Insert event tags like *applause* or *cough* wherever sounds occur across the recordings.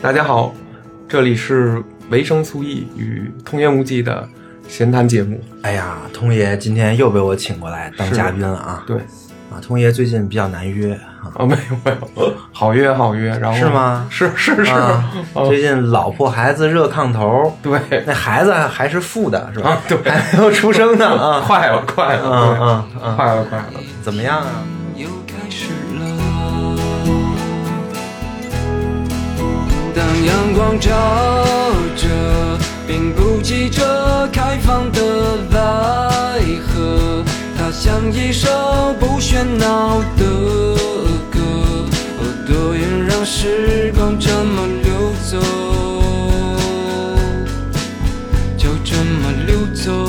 大家好，这里是维生素 E 与通言无忌的闲谈节目。哎呀，通爷今天又被我请过来当嘉宾了啊！对，啊，通爷最近比较难约啊，啊，没有没有，好约好约，然后是吗？是是是，啊哦最近老婆孩子热炕头，对。那孩子还是负的是吧？啊对。还没有出生呢啊！*laughs* 快了快了，嗯嗯。快了快了，怎么样啊？阳光照着，并不急着开放的来河，它像一首不喧闹的歌，哦，多愿让时光这么流走，就这么流走。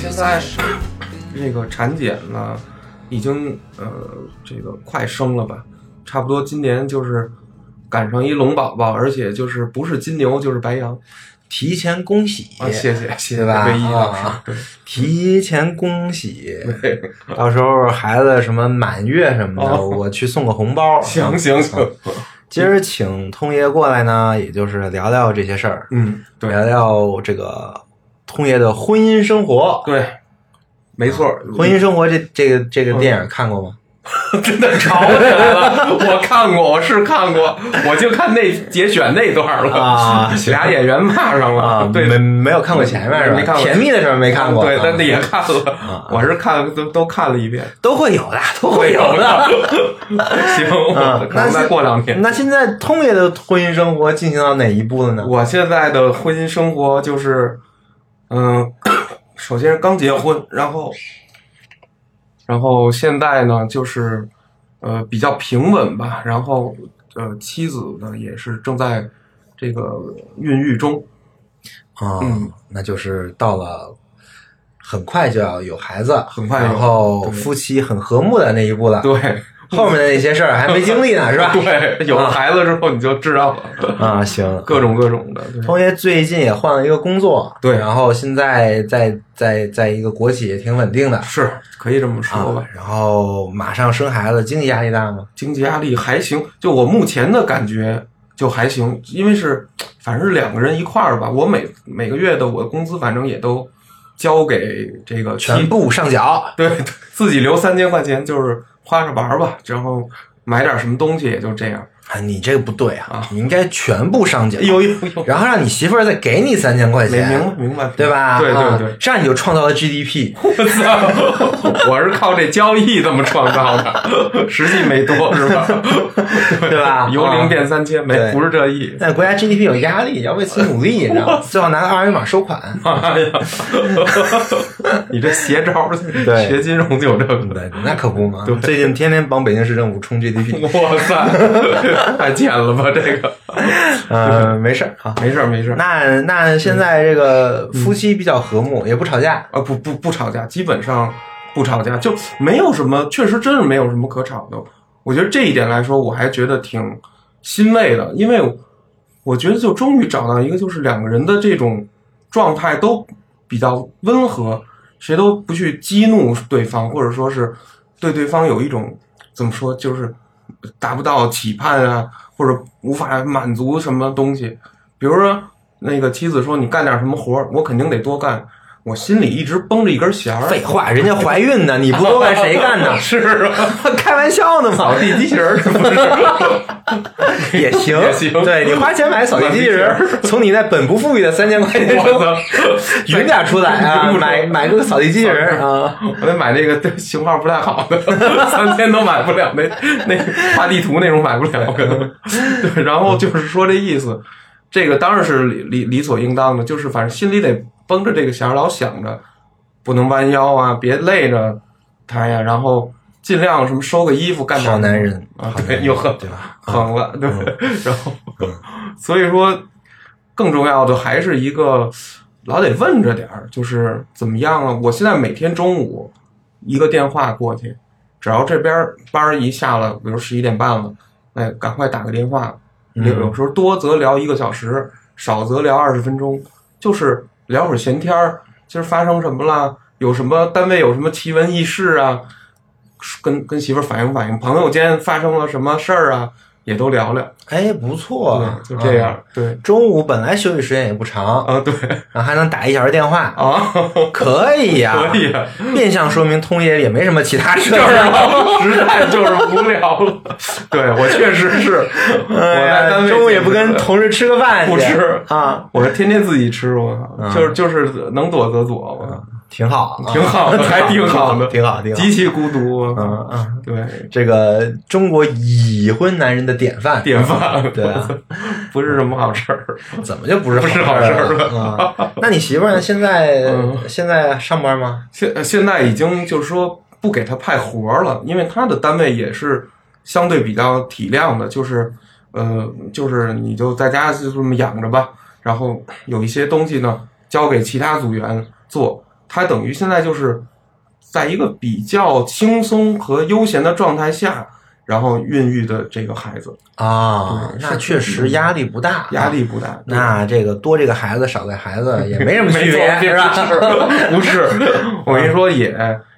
现在这个产检呢，已经呃这个快生了吧，差不多今年就是赶上一龙宝宝，而且就是不是金牛就是白羊提前恭喜，啊，谢谢谢谢对吧唯一老师啊，提前恭喜！到时候孩子什么满月什么的，哦我去送个红包。*laughs* 行行行，今儿请通爷过来呢，也就是聊聊这些事儿，嗯，对聊聊这个通爷的婚姻生活。对，没错，婚姻生活这这个这个电影看过吗？*laughs* 真的吵起来了。我看过，我是看过，*laughs* 我就看那节选那段了啊俩演员骂上了，对，没没有看过前面是吧？没看过甜蜜的时候没看过，对，啊但那也看了，我是看都都看了一遍，都会有的，都会有的。*laughs* 行，嗯我，可能再过两天。那现在通爷的婚姻生活进行到哪一步了呢？我现在的婚姻生活就是，嗯，首先是刚结婚，然后，然后现在呢就是，呃，比较平稳吧。然后，呃，妻子呢也是正在这个孕育中。啊、嗯那就是到了很快就要有孩子，很快然后夫妻很和睦的那一步了。对，后面的那些事儿还没经历呢，*laughs* 是吧？对，有了孩子之后你就知道了，啊，行，各种各种的。对通爷最近也换了一个工作，对然后现在在在在一个国企也挺稳定的，是可以这么说吧啊。，然后马上生孩子，经济压力大吗？经济压力还行，就我目前的感觉就还行，因为是反正是两个人一块儿吧，我每每个月的我的工资反正也都交给这个全部上缴，*laughs* 对对自己留三千块钱，就是花着玩吧，然后买点什么东西也就这样。啊，你这个不对啊啊，你应该全部上缴，有有有，然后让你媳妇儿再给你三千块明钱，明白明白，对吧？对啊对对，这样你就创造了 GDP。*laughs* 我操！我是靠这交易这么创造的，实际没多是吧？对吧 *laughs* 由零变三千，没不是这意。但国家 GDP 有压力，要为此努力，你知道吗？最好拿个二维码收款。哎呀，你这邪招儿，对学金融就有这个。对，那可不嘛对。最近天天帮北京市政府冲 GDP。哇塞，*laughs* 太贱了吧这个！嗯 *laughs* *laughs* 没事儿好。没事儿没事儿，那那现在这个夫妻比较和睦，也不吵架。啊不不不吵架，基本上不吵架，就没有什么，确实真是没有什么可吵的。我觉得这一点来说，我还觉得挺欣慰的，因为我觉得就终于找到一个，就是两个人的这种状态都比较温和，谁都不去激怒对方，或者说是对对方有一种怎么说，就是达不到期盼啊，或者无法满足什么东西。比如说，那个妻子说你干点什么活，我肯定得多干，我心里一直绷着一根弦儿。废话，人家怀孕呢，你不多干谁干呢？*laughs* 是啊，*laughs* 开玩笑呢嘛扫，地机器人儿是不是？*laughs* 也行，也行对你花钱买扫地机器人，从你那本不富裕的三千块钱中！匀点出来啊，买买个扫地机器人啊。我得买那个型号不太好的，三千都买不了，那那画地图那种买不了，可能。对，然后就是说这意思，这个当然是理理理所应当的，就是反正心里得绷着这个弦儿，老想着不能弯腰啊，别累着他呀，然后尽量什么收个衣服干点好男人啊又狠对吧 *laughs* 狠了，对，*laughs* 然后所以说更重要的还是一个老得问着点儿，就是怎么样啊？我现在每天中午一个电话过去，只要这边班儿一下了，比如十一点半了，哎，赶快打个电话。有有时候多则聊一个小时，少则聊二十分钟，就是聊会儿闲天儿。今儿发生什么了？有什么单位有什么奇闻异事啊？跟跟媳妇儿反映反映，朋友间发生了什么事儿啊，也都聊聊。哎，不错，对，就这样。中午本来休息时间也不长，啊，对。然后还能打一小时电话，啊，可以呀、*laughs* 可以啊，变相说明通爷也没什么其他事。实在就是无聊了。*laughs* 对我确实是，我在单位中午也不跟同事吃个饭，不吃。啊，我天天自己吃，我靠，嗯就是就是能躲则躲，我靠，挺好，啊挺好的，还挺好的，*laughs* 挺好，挺好。极其孤独，嗯嗯，对，这个中国已婚男人的典范，典范，对啊，不是什么好事儿。怎么就不是不是好好事儿了啊？那你媳妇儿呢？现在嗯现在上班吗？现现在已经就是说不给他派活儿了，因为他的单位也是相对比较体谅的，就是呃，就是你就在家就这么养着吧，然后有一些东西呢交给其他组员做，他等于现在就是在一个比较轻松和悠闲的状态下，然后孕育的这个孩子，啊，对那确实压力不大，压力不大。那这个多这个孩子少这孩子也没什么 *laughs* 区别，是吧？不是，*laughs* 我跟你说，也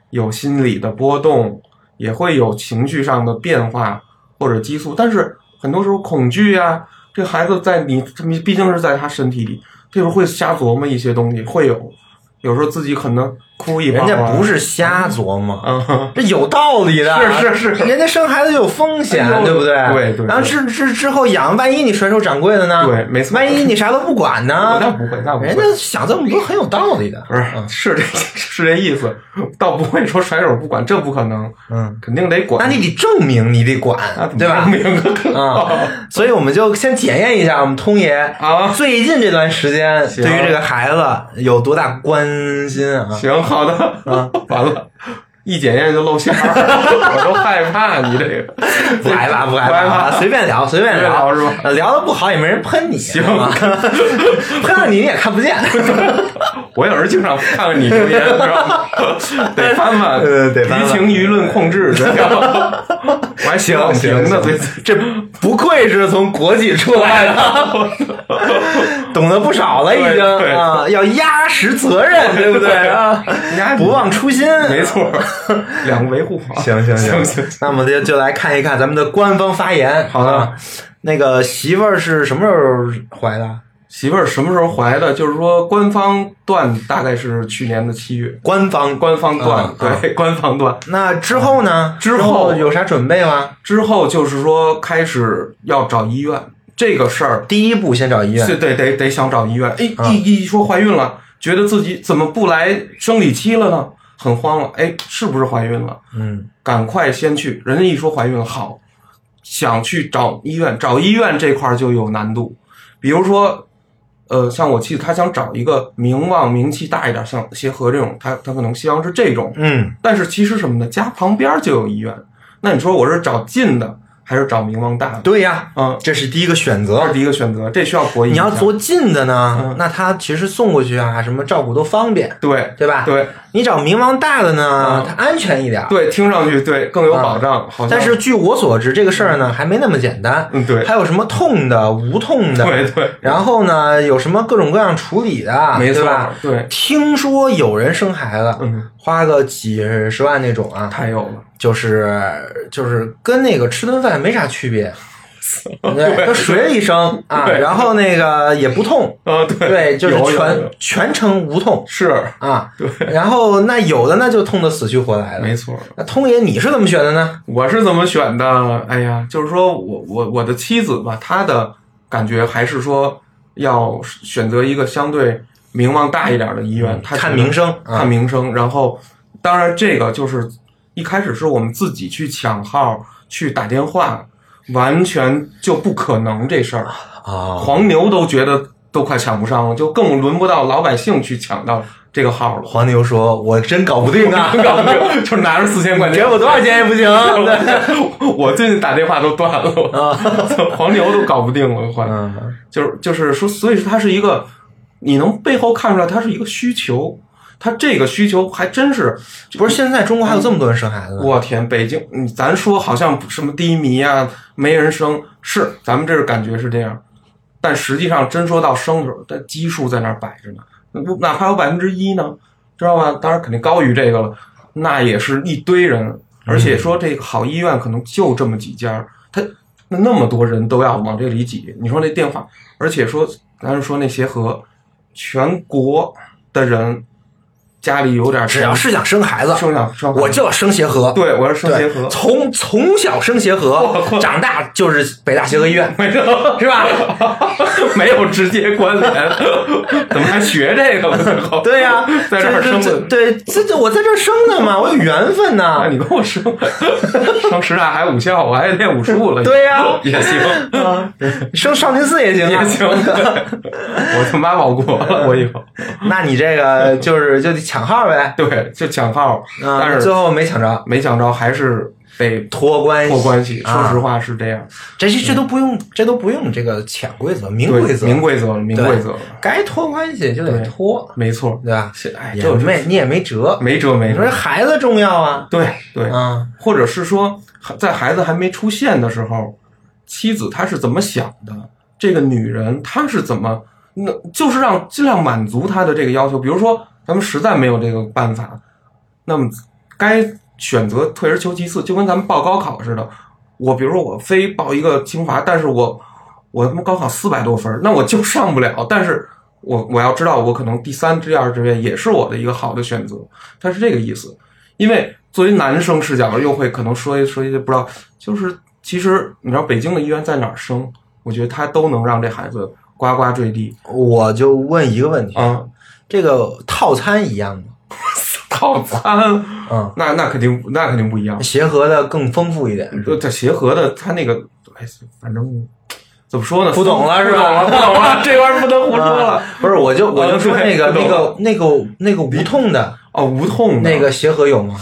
有心理的波动，也会有情绪上的变化或者激素，但是很多时候恐惧呀、这孩子在你，你毕竟是在他身体里，这时候会瞎琢磨一些东西，会有，有时候自己可能哭一人家不是瞎琢磨，嗯，这有道理的，是是是人家生孩子有风险，哎对不对？对对然后之之之后养，万一你甩手掌柜的呢？对没错万一你啥都不管呢？那不会，那不会人。家想这么多很有道理的。不是，是这是这意思，倒不会说甩手不管，这不可能，嗯，肯定得管。那你得证明你得管，啊对吧？明白啊，所以我们就先检验一下我们通爷啊最近这段时间对于这个孩子有多大关心啊？行，好的，啊，完了，一检验就露馅儿，*laughs* 我都害怕你这个，不害怕，不害怕，随便聊，随便聊。是吧？呃聊的不好也没人喷你，行。吗 *laughs* 喷了你你也看不见。我有时候经常看看你留言，知道吗？得翻翻，*laughs* 呃得翻翻舆情舆论控制，这叫我还写网评呢，对，这不愧是从国际出来的，*laughs* 懂得不少了，已经啊，要压实责任，对不对？啊？压不忘初心，没错，*laughs* 两个维护好，行。行行行，那我们就就来看一看咱们的官方发言。好的。啊，那个媳妇儿是什么时候怀的？媳妇儿什么时候怀的？就是说官方断大概是去年的七月，官方。官方断啊，对，官方断。那之后呢？之后有啥准备吗？之后就是说开始要找医院这个事儿，第一步先找医院对对得得想找医院。哎，啊一一说怀孕了，觉得自己怎么不来生理期了呢？很慌了。哎，是不是怀孕了？嗯赶快先去。人家一说怀孕了，好，想去找医院，找医院这块儿就有难度。比如说，呃，像我妻子，她想找一个名望、名气大一点，像协和这种，她她可能希望是这种。嗯，但是其实什么呢？家旁边就有医院。那你说我是找近的，还是找名望大的？对呀，嗯，这是第一个选择这是。第一个选择，这需要博弈。你要做近的呢嗯，那他其实送过去啊，什么照顾都方便，对对吧？对你找名望大的呢嗯，它安全一点。对，听上去对更有保障，好像但是据我所知，这个事儿呢还没那么简单。嗯对还有什么痛的、无痛的，对对，然后呢有什么各种各样处理的，没错对吧？对，听说有人生孩子，嗯，花个几十万那种啊，太有了。就是就是跟那个吃顿饭没啥区别。*laughs* 对，就水里生啊，然后那个也不痛，啊，对对，就是全全程无痛是，啊。对，然后那有的那就痛得死去活来的。没错。那通爷你是怎么选的呢？我是怎么选的？哎呀，就是说我我我的妻子吧，她的感觉还是说要选择一个相对名望大一点的医院，她看名声啊看名声。然后，当然这个就是一开始是我们自己去抢号去打电话，完全就不可能这事儿。啊，黄牛都觉得都快抢不上了，就更轮不到老百姓去抢到这个号了。黄牛说：“我真搞不定啊，搞不定，就是拿着四千块钱。给我多少钱也不行。我最近打电话都断了，黄牛都搞不定了，快、嗯，就是就是说，所以说它是一个，你能背后看出来，它是一个需求，它这个需求还真是，不是现在中国还有这么多人生孩子呢？我天，北京，嗯咱说好像什么低迷啊，没人生，是咱们这是感觉是这样，但实际上真说到生的时候，但基数在那儿摆着呢，哪怕有百分之一呢，知道吧？当然肯定高于这个了，那也是一堆人而且说这个好医院可能就这么几家，他那那么多人都要往这里挤，你说那电话，而且说咱是说那协和，全国的人家里有点只要是想生孩子，生想生，我就要生协和。对我要生协，和，从从小生协和，长大就是北大协和医院，是吧？*laughs* 没有直接关联，*laughs* 怎么还学这个了？对呀、在这儿生的。对，这这我在这儿生的嘛，我有缘分呐。那。你跟我生。*laughs* 生师大还武校，我还练武术了，对呀。也行。啊，生少林寺也行啊，也行，我他妈保国了，我以后。那你这个就是就得抢号呗，对就抢号，啊，但是最后没抢着，没抢着还是被托关系，托关系。啊说实话是这样，这些这都不用，这都不用这个潜规则，明规则，明规则，明规则，该托关系就得托，没错。对吧？现哎，也这没你也没辙，没辙没你说。孩子重要啊，对对，啊，或者是说，在孩子还没出现的时候，妻子她是怎么想的？这个女人她是怎么？那就是让尽量满足她的这个要求。比如说，咱们实在没有这个办法，那么该选择退而求其次，就跟咱们报高考似的。我比如说，我非报一个清华，但是我我他妈高考四百多分儿，那我就上不了。但是我我要知道，我可能第三、第二志愿也是我的一个好的选择，它是这个意思。因为作为男生视角，又会可能说一说一些不知道，就是其实你知道北京的医院在哪儿生，我觉得他都能让这孩子呱呱坠地我就问一个问题，啊。这个套餐一样吗？*laughs* 套餐，嗯，那那肯定那肯定不一样。协和的更丰富一点，就它协和的，它那个，哎，反正怎么说呢？不懂了是吧不懂了，不懂了，*laughs* 这玩意儿不能胡说了啊。不是，我就我就说那个那个那个那个无痛的哦，无痛那个协和有吗？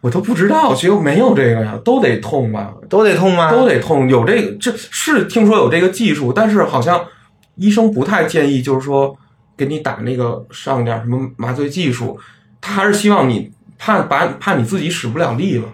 我都不知道，协和没有这个呀，都得痛吧？都得痛吗？都得痛，有这个，这是听说有这个技术，但是好像医生不太建议，就是说给你打那个上点什么麻醉技术，他还是希望你怕把怕你自己使不了力了，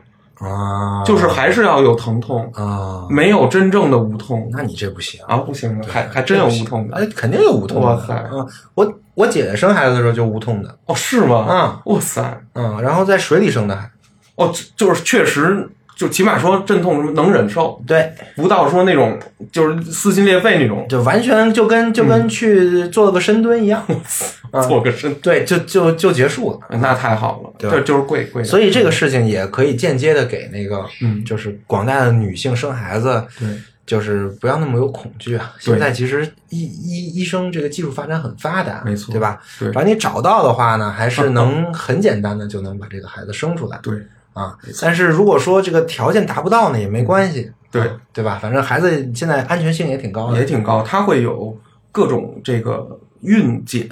啊，就是还是要有疼痛，啊，没有真正的无痛。那你这不行。啊，不行了，还还真有无痛的。哎，肯定有无痛的。哇塞。嗯，我我姐姐生孩子的时候就无痛的，哦，是吗？啊，哇塞，嗯，然后在水里生的还，哦，就就是确实，就起码说阵痛什么能忍受，对，不到说那种就是撕心裂肺那种，就完全就跟就跟去做个深蹲一样，*laughs* 啊做个身，对，就就就结束了。那太好了，对就是贵贵，所以这个事情也可以间接的给那个，嗯就是广大的女性生孩子，对。就是不要那么有恐惧啊。现在其实医医医生这个技术发展很发达，没错对吧？对只要你找到的话呢，还是能很简单的就能把这个孩子生出来。对啊，但是如果说这个条件达不到呢，也没关系，对啊对吧？反正孩子现在安全性也挺高的，也挺高，它会有各种这个孕检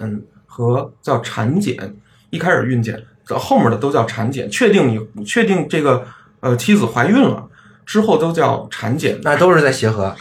和叫产检。一开始孕检，到后面的都叫产检。确定你确定这个呃妻子怀孕了之后，都叫产检。那都是在协和。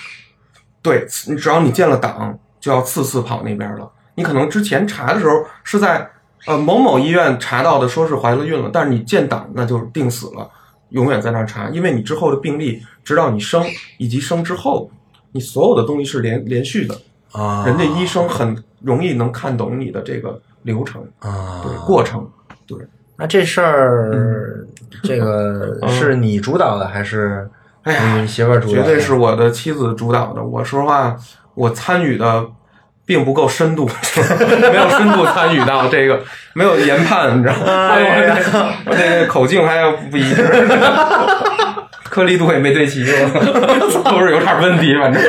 对，你只要你建了档，就要次次跑那边了。你可能之前查的时候是在呃某某医院查到的，说是怀了孕了，但是你建档那就定死了，永远在那儿查，因为你之后的病例，直到你生以及生之后，你所有的东西是连连续的。啊人家医生很容易能看懂你的这个流程，啊，对过程，对。那这事儿，这个嗯是你主导的还是哎呀你媳妇儿主导的？绝对是我的妻子主导的。我说实话，我参与的并不够深度，*laughs* 没有深度参与到这个，没有研判，你知道吗？我这个口径还要不一致，*laughs* 颗粒度也没对齐，*laughs* 都是有点问题，反正。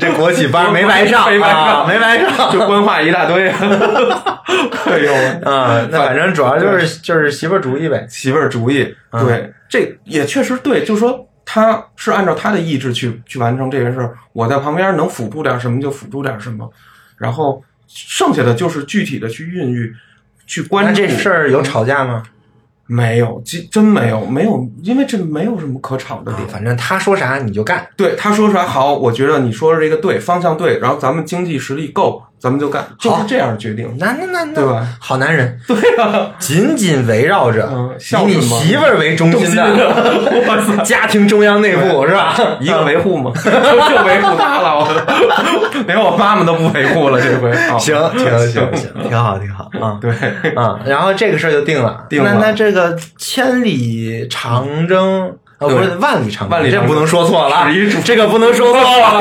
这国企班没白上，没白上。啊没白上。就官话一大堆。哎呦，啊，那反正主要就是就是媳妇儿主意呗。媳妇儿主意，嗯。对，这也确实对，就是说他是按照他的意志去去完成这件事儿，我在旁边能辅助点什么就辅助点什么，然后剩下的就是具体的去孕育，去关那。这事儿有吵架吗？没有？真真没有，没有，因为这没有什么可吵的。反正他说啥你就干。对他说出来好，我觉得你说的这个对，方向对，然后咱们经济实力够，咱们就干，就是这样决定，那那那那对吧？好男人，对啊，紧紧围绕着嗯以你媳妇儿为中心的，*laughs* 家庭中央内部是吧？一个维护嘛，就就维护他了，我连我妈妈都不维护了，这回 *laughs* 啊行行行行，挺好挺好啊。*laughs* 对，啊，然后这个事儿就定了。定了那那这个千里长征。哦，不是万里长征，万里长征这不能说错了啊始于，这个不能说错了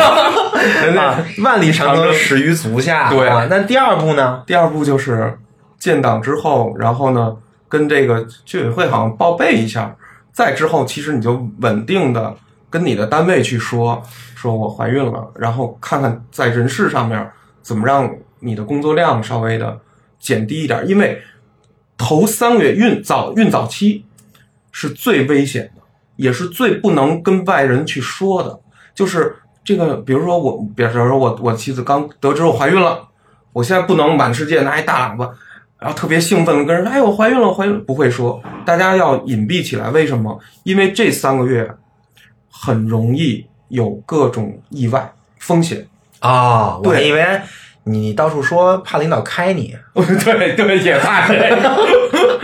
啊！*laughs* 万里长征始于足下，对啊。那第二步呢？第二步就是建党之后，然后呢，跟这个居委会好像报备一下，再之后，其实你就稳定的跟你的单位去说，说我怀孕了，然后看看在人事上面怎么让你的工作量稍微的减低一点，因为头三个月孕早孕早期是最危险的，也是最不能跟外人去说的，就是。这个，比如说我，比如说我，我妻子刚得知我怀孕了，我现在不能满世界拿一大喇叭，然后特别兴奋的跟人说：“哎，我怀孕了，我怀孕了！”不会说，大家要隐蔽起来。为什么？因为这三个月很容易有各种意外风险。啊，我还对以为你到处说怕领导开你。*laughs* 对对，也怕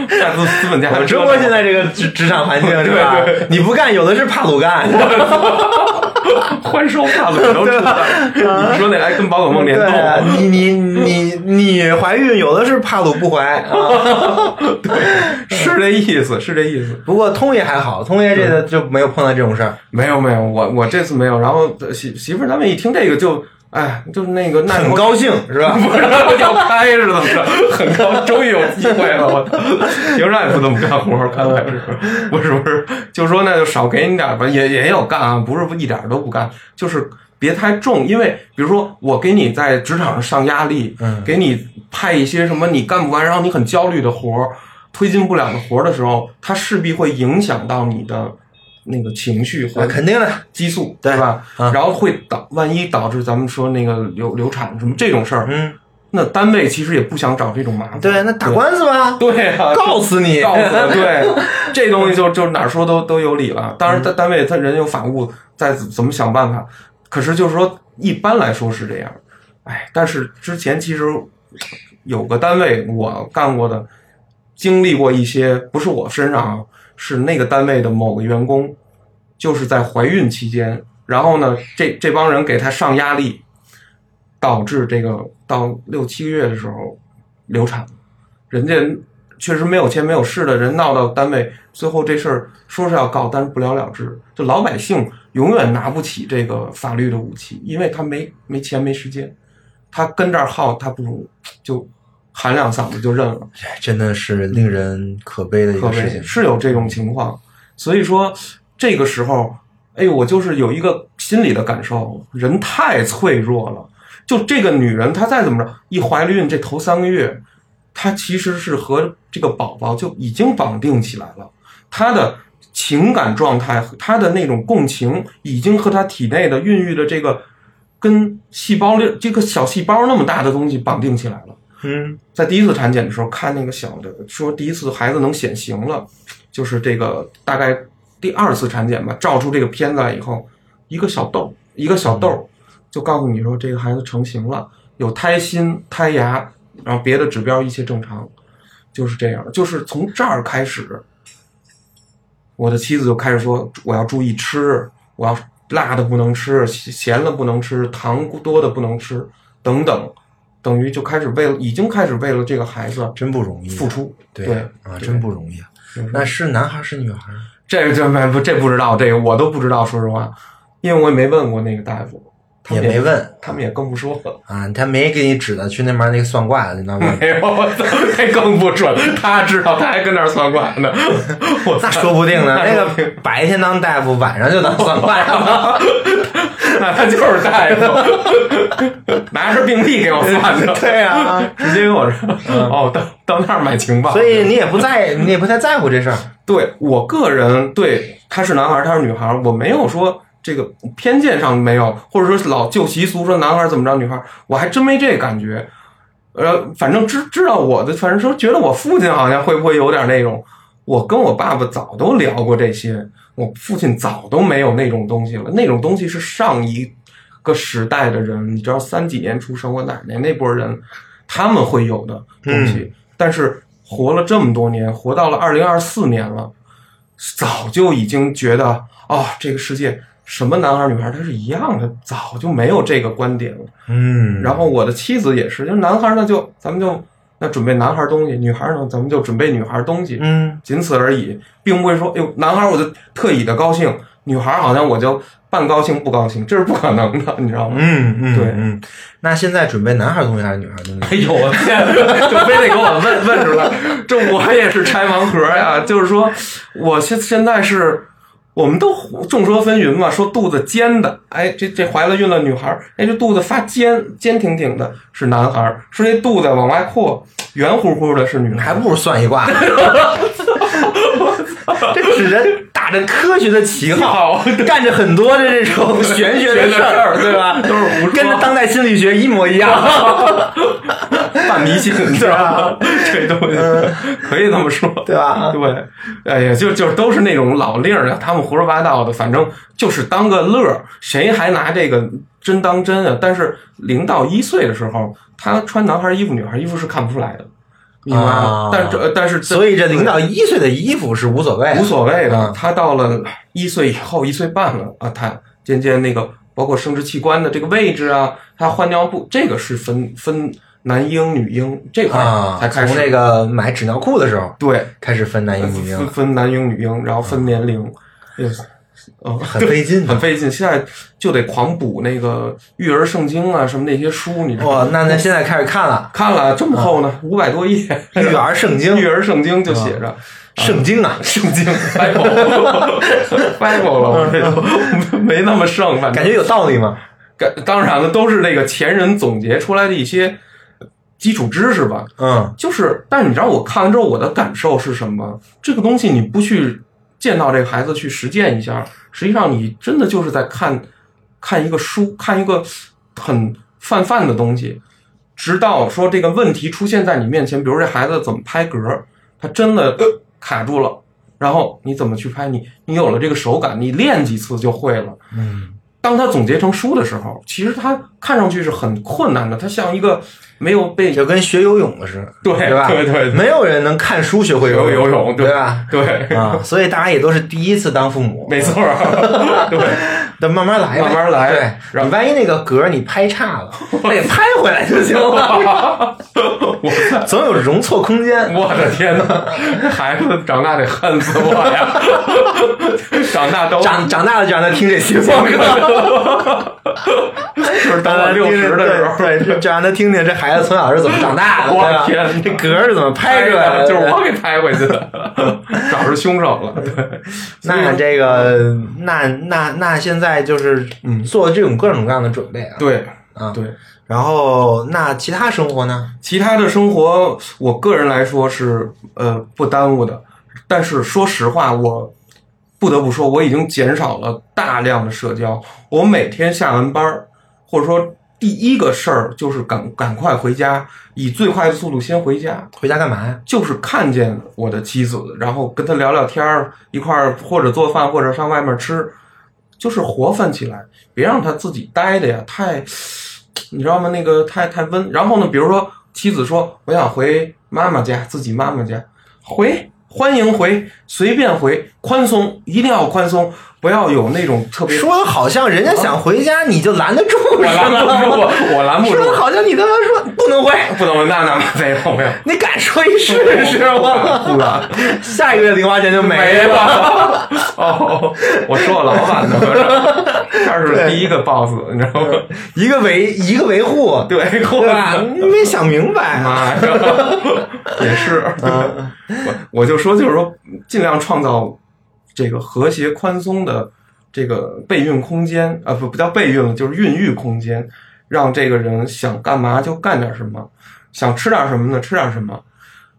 这个，怕资资本家还中国现在这个职职场环境是吧对对？你不干，有的是怕鲁干。*laughs* 欢收怕冷都知道。*laughs* 你说那还跟宝可梦联动？*laughs* 你你你你怀孕，有的是怕鲁不怀啊。是这意思，是这意思。不过通爷还好，通爷这个就没有碰到这种事儿，没有没有，我我这次没有。然后媳媳妇儿他们一听这个就，哎，就是那个那很高兴是吧？*laughs* 不是要拍是怎么着？*laughs* 很高，终于有机会了。我操，平常也不怎么干活，看来是不是不是？就说那就少给你点儿吧，也也有干啊，不是一点儿都不干，就是别太重。因为比如说我给你在职场上上压力，嗯给你派一些什么你干不完，然后你很焦虑的活儿，推进不了的活儿的时候，它势必会影响到你的那个情绪和啊肯定的，激素，对吧？啊然后会导万一导致咱们说那个流流产什么这种事儿，嗯，那单位其实也不想找这种麻烦。对，那打官司吧，对啊，*laughs* 告死你，告诉我 *laughs* 对，这东西就就哪儿说都都有理了。当然，嗯在单位他人有法务，再怎怎么想办法。可是就是说，一般来说是这样。哎，但是之前其实有个单位我干过的，经历过一些，不是我身上啊，是那个单位的某个员工，就是在怀孕期间，然后呢，这这帮人给他上压力，导致这个到六七个月的时候流产。人家确实没有钱没有势的人闹到单位，最后这事儿说是要告，但是不了了之。就老百姓永远拿不起这个法律的武器，因为他没没钱没时间，他跟这儿耗，他不如就喊两嗓子就认了。真的是令人可悲的一个事情。是有这种情况，所以说这个时候，哎，我就是有一个心理的感受，人太脆弱了。就这个女人，她再怎么着，一怀了孕这头三个月，她其实是和这个宝宝就已经绑定起来了，她的情感状态，她的那种共情，已经和她体内的孕育的这个跟细胞里这个小细胞那么大的东西绑定起来了。嗯，在第一次产检的时候看那个小的，说第一次孩子能显形了，就是这个大概第二次产检吧，照出这个片子来以后，一个小豆，一个小豆，就告诉你说这个孩子成型了，有胎心、胎芽，然后别的指标一切正常，就是这样，就是从这儿开始，我的妻子就开始说我要注意吃，我要辣的不能吃，咸的不能吃，糖多的不能吃，等等。等于就开始为了，已经开始为了这个孩子真不容易啊，付出。对对。啊，真不容易那是男孩是女孩？这个这没不这不知道，这个我都不知道，说实话，因为我也没问过那个大夫，也没问他们也更不说。啊，他没给你指的去那边那个算卦的那问，*laughs* 没有，我操，那更不准。他知道，他还跟那儿算卦呢。我 *laughs* 那说不定呢。*laughs* 那个白天当大夫，晚上就当算卦了。那他就是大夫，拿着病历给我算的。对啊，直接跟我说，哦，到到那儿买情报。所以你也不在，你也不太在乎这事儿。对我个人对他是男孩儿，他是女孩儿，我没有说这个偏见上没有，或者说老旧习俗说男孩儿怎么着女孩儿，我还真没这感觉。呃，反正知知道我的，反正说觉得我父亲好像会不会有点那种，我跟我爸爸早都聊过这些，我父亲早都没有那种东西了，那种东西是上一个时代的人，你知道三几年出生，我奶奶那波人，他们会有的东西，但是活了这么多年，活到了二零二四年了，早就已经觉得哦，这个世界什么男孩女孩他是一样的，早就没有这个观点了。嗯，然后我的妻子也是，就男孩呢就咱们就那准备男孩东西，女孩呢咱们就准备女孩东西，嗯仅此而已，并不会说，哎呦，男孩我就特意的高兴，女孩好像我就半高兴不高兴，这是不可能的，你知道吗？嗯嗯，对嗯。那现在准备男孩东西还是女孩东西？哎呦我天，*laughs* 就非得给我问问出来，这我也是拆盲盒呀。就是说，我现现在是，我们都众说纷纭嘛，说肚子尖的，哎，这这怀了孕了女孩儿，哎，这肚子发尖尖挺挺的是男孩，说这肚子往外扩圆乎乎的是女孩。还不如算一卦。*laughs* *laughs* 这纸人打着科学的旗号，*laughs* 干着很多的这种 *laughs* 玄学的事儿，对吧？都是胡说跟着当代心理学一模一样。半迷信，你知道吗？这东西可以这么说，对吧对，哎呀，就就都是那种老令儿啊，他们胡说八道的，反正就是当个乐儿，谁还拿这个真当真啊？但是零到一岁的时候，他穿男孩衣服、女孩衣服是看不出来的，明白吗？啊但这但是所以这零到一岁的衣服是无所谓的，无所谓的嗯。他到了一岁以后，一岁半了啊，他渐渐那个包括生殖器官的这个位置啊，他换尿布，这个是分分男婴女婴这块才开始。从那个买纸尿裤的时候对，开始分男婴女分婴，分男婴女婴，然后分年龄，哎呦哦，很费劲很费劲。现在就得狂补那个育儿圣经啊，什么那些书，你知道吗？哇，那那现在开始看了看了这么厚呢，五百多页，*laughs* 育儿圣经育儿圣经就写着。圣经啊，圣经 Bible，Bible *laughs* 了，我这都 *laughs* 没那么圣，反正感觉有道理吗？感当然了，都是那个前人总结出来的一些基础知识吧。嗯就是，但是你知道我看完之后我的感受是什么？这个东西你不去见到这个孩子去实践一下，实际上你真的就是在看看一个书，看一个很泛泛的东西，直到说这个问题出现在你面前，比如这孩子怎么拍嗝，他真的、呃、卡住了，然后你怎么去拍？你你有了这个手感，你练几次就会了。嗯，当他总结成书的时候，其实他看上去是很困难的，他像一个没有被就跟学游泳的似的，对对吧？对对对。没有人能看书学会游游泳，对吧？对，啊，所以大家也都是第一次当父母，没错儿，*laughs* 对，得慢慢来，慢慢来对，你万一那个格你拍差了，*laughs* 那也拍回来就行了，我！总有容错空间。我的天哪，孩子长大得恨死我呀！长大都长长大了就让他听这期播客，就是等我六十的时候，对，就就让他听听这孩子从小是怎么长大的，我对吧天这格是怎么拍出来的？就是我给拍回去的，找着凶手了。对，*laughs* 那这个，那那那现在就是嗯做这种各种各样的准备啊。对啊，对，然后那其他生活呢？其他的生活，我个人来说是呃不耽误的，但是说实话，我不得不说，我已经减少了大量的社交。我每天下完班儿，或者说第一个事儿就是赶赶快回家，以最快的速度先回家，回家干嘛呀？就是看见我的妻子，然后跟她聊聊天儿，一块儿或者做饭，或者上外面吃，就是活泛起来，别让他自己呆的呀，太，你知道吗？那个太太温。然后呢，比如说妻子说我想回妈妈家，自己妈妈家，回欢迎回，随便回，宽松，一定要宽松，不要有那种特别。说的好像人家想回家你就拦得住我拦不住，我拦不住说，的好像你他妈说不能回，不能那那没有没有。你敢说一试试吗？不敢，下一个月零花钱就没。了。哦，我说我老板呢，他是第一个 boss，你知道吗？一个维一个维护，对，对吧？你没想明白啊。妈呀，也是。我我就说，就是说，尽量创造这个和谐宽松的这个备孕空间啊，不不叫备孕了，就是孕育空间，让这个人想干嘛就干点什么，想吃点什么呢，吃点什么。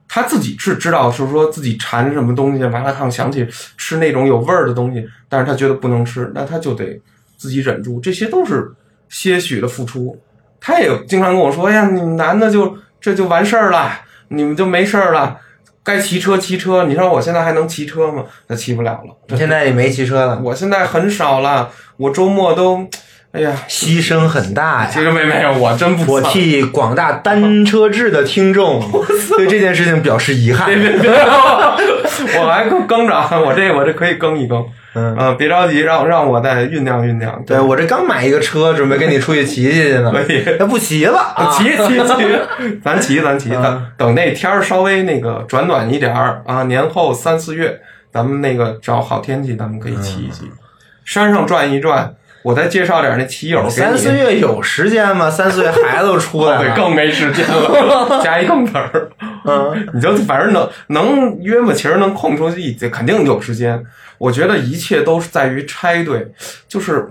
他自己是知道，就是说自己馋什么东西，麻辣烫想起吃那种有味儿的东西，但是他觉得不能吃，那他就得自己忍住，这些都是些许的付出。他也经常跟我说：“哎呀，你们男的就这就完事儿了，你们就没事儿了，该骑车骑车。你说我现在还能骑车吗？那骑不了了。你现在也没骑车了，我现在很少了，我周末都，哎呀，牺牲很大呀。其实没没有，我真不我替广大单车制的听众 *laughs* 对这件事情表示遗憾。别别别，我还更更着，我这我这可以更一更，嗯嗯、别着急，让让我再酝酿酝酿。对我这刚买一个车，准备跟你出去骑骑去呢可以，那不骑了啊！骑骑骑，咱骑咱骑，嗯等等那天儿稍微那个转暖一点儿啊，年后三四月，咱们那个找好天气，咱们可以骑一骑，山上转一转。我再介绍点那骑友三四月有时间吗？三四月孩子都出来对，了，更没时间了，加一更词儿。嗯，*laughs* 你就反正能能约么其实能空出去，这肯定有时间。我觉得一切都是在于拆对，就是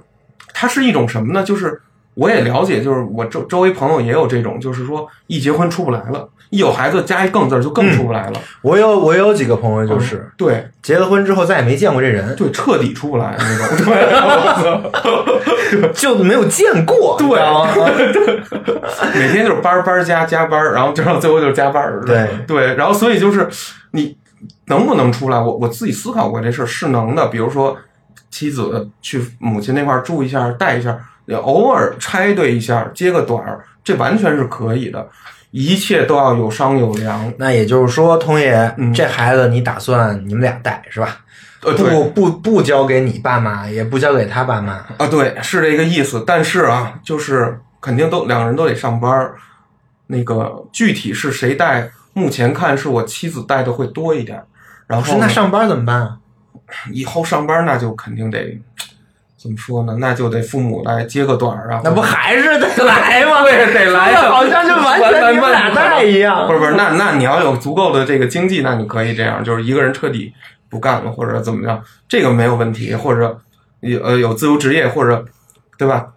它是一种什么呢？就是我也了解，就是我周周围朋友也有这种，就是说一结婚出不来了，一有孩子加一更字儿就更出不来了。我有我有几个朋友就是对结了婚之后再也没见过这人，对，彻底出不来那种。对，*laughs* 就没有见过，对 *laughs* 每天就是班班加加班，然后直到最后就是加班。对对，然后所以就是你能不能出来？我我自己思考过这事儿，是能的。比如说妻子去母亲那块儿住一下，带一下，偶尔拆对一下，接个短儿，这完全是可以的。一切都要有商有量。那也就是说，童爷，嗯这孩子你打算你们俩带是吧？呃，对不不不交给你爸妈，也不交给他爸妈。啊，对，是这个意思。但是啊，就是肯定都两个人都得上班儿，那个具体是谁带，目前看是我妻子带的会多一点儿。然后呢那上班怎么办啊？以后上班那就肯定得怎么说呢？那就得父母来接个短儿啊。那不还是得来吗？*laughs* 对得来好像就完全你们俩带一样。不是不是，那那你要有足够的这个经济，那你可以这样，就是一个人彻底不干了，或者怎么样，这个没有问题，或者有呃有自由职业，或者对吧？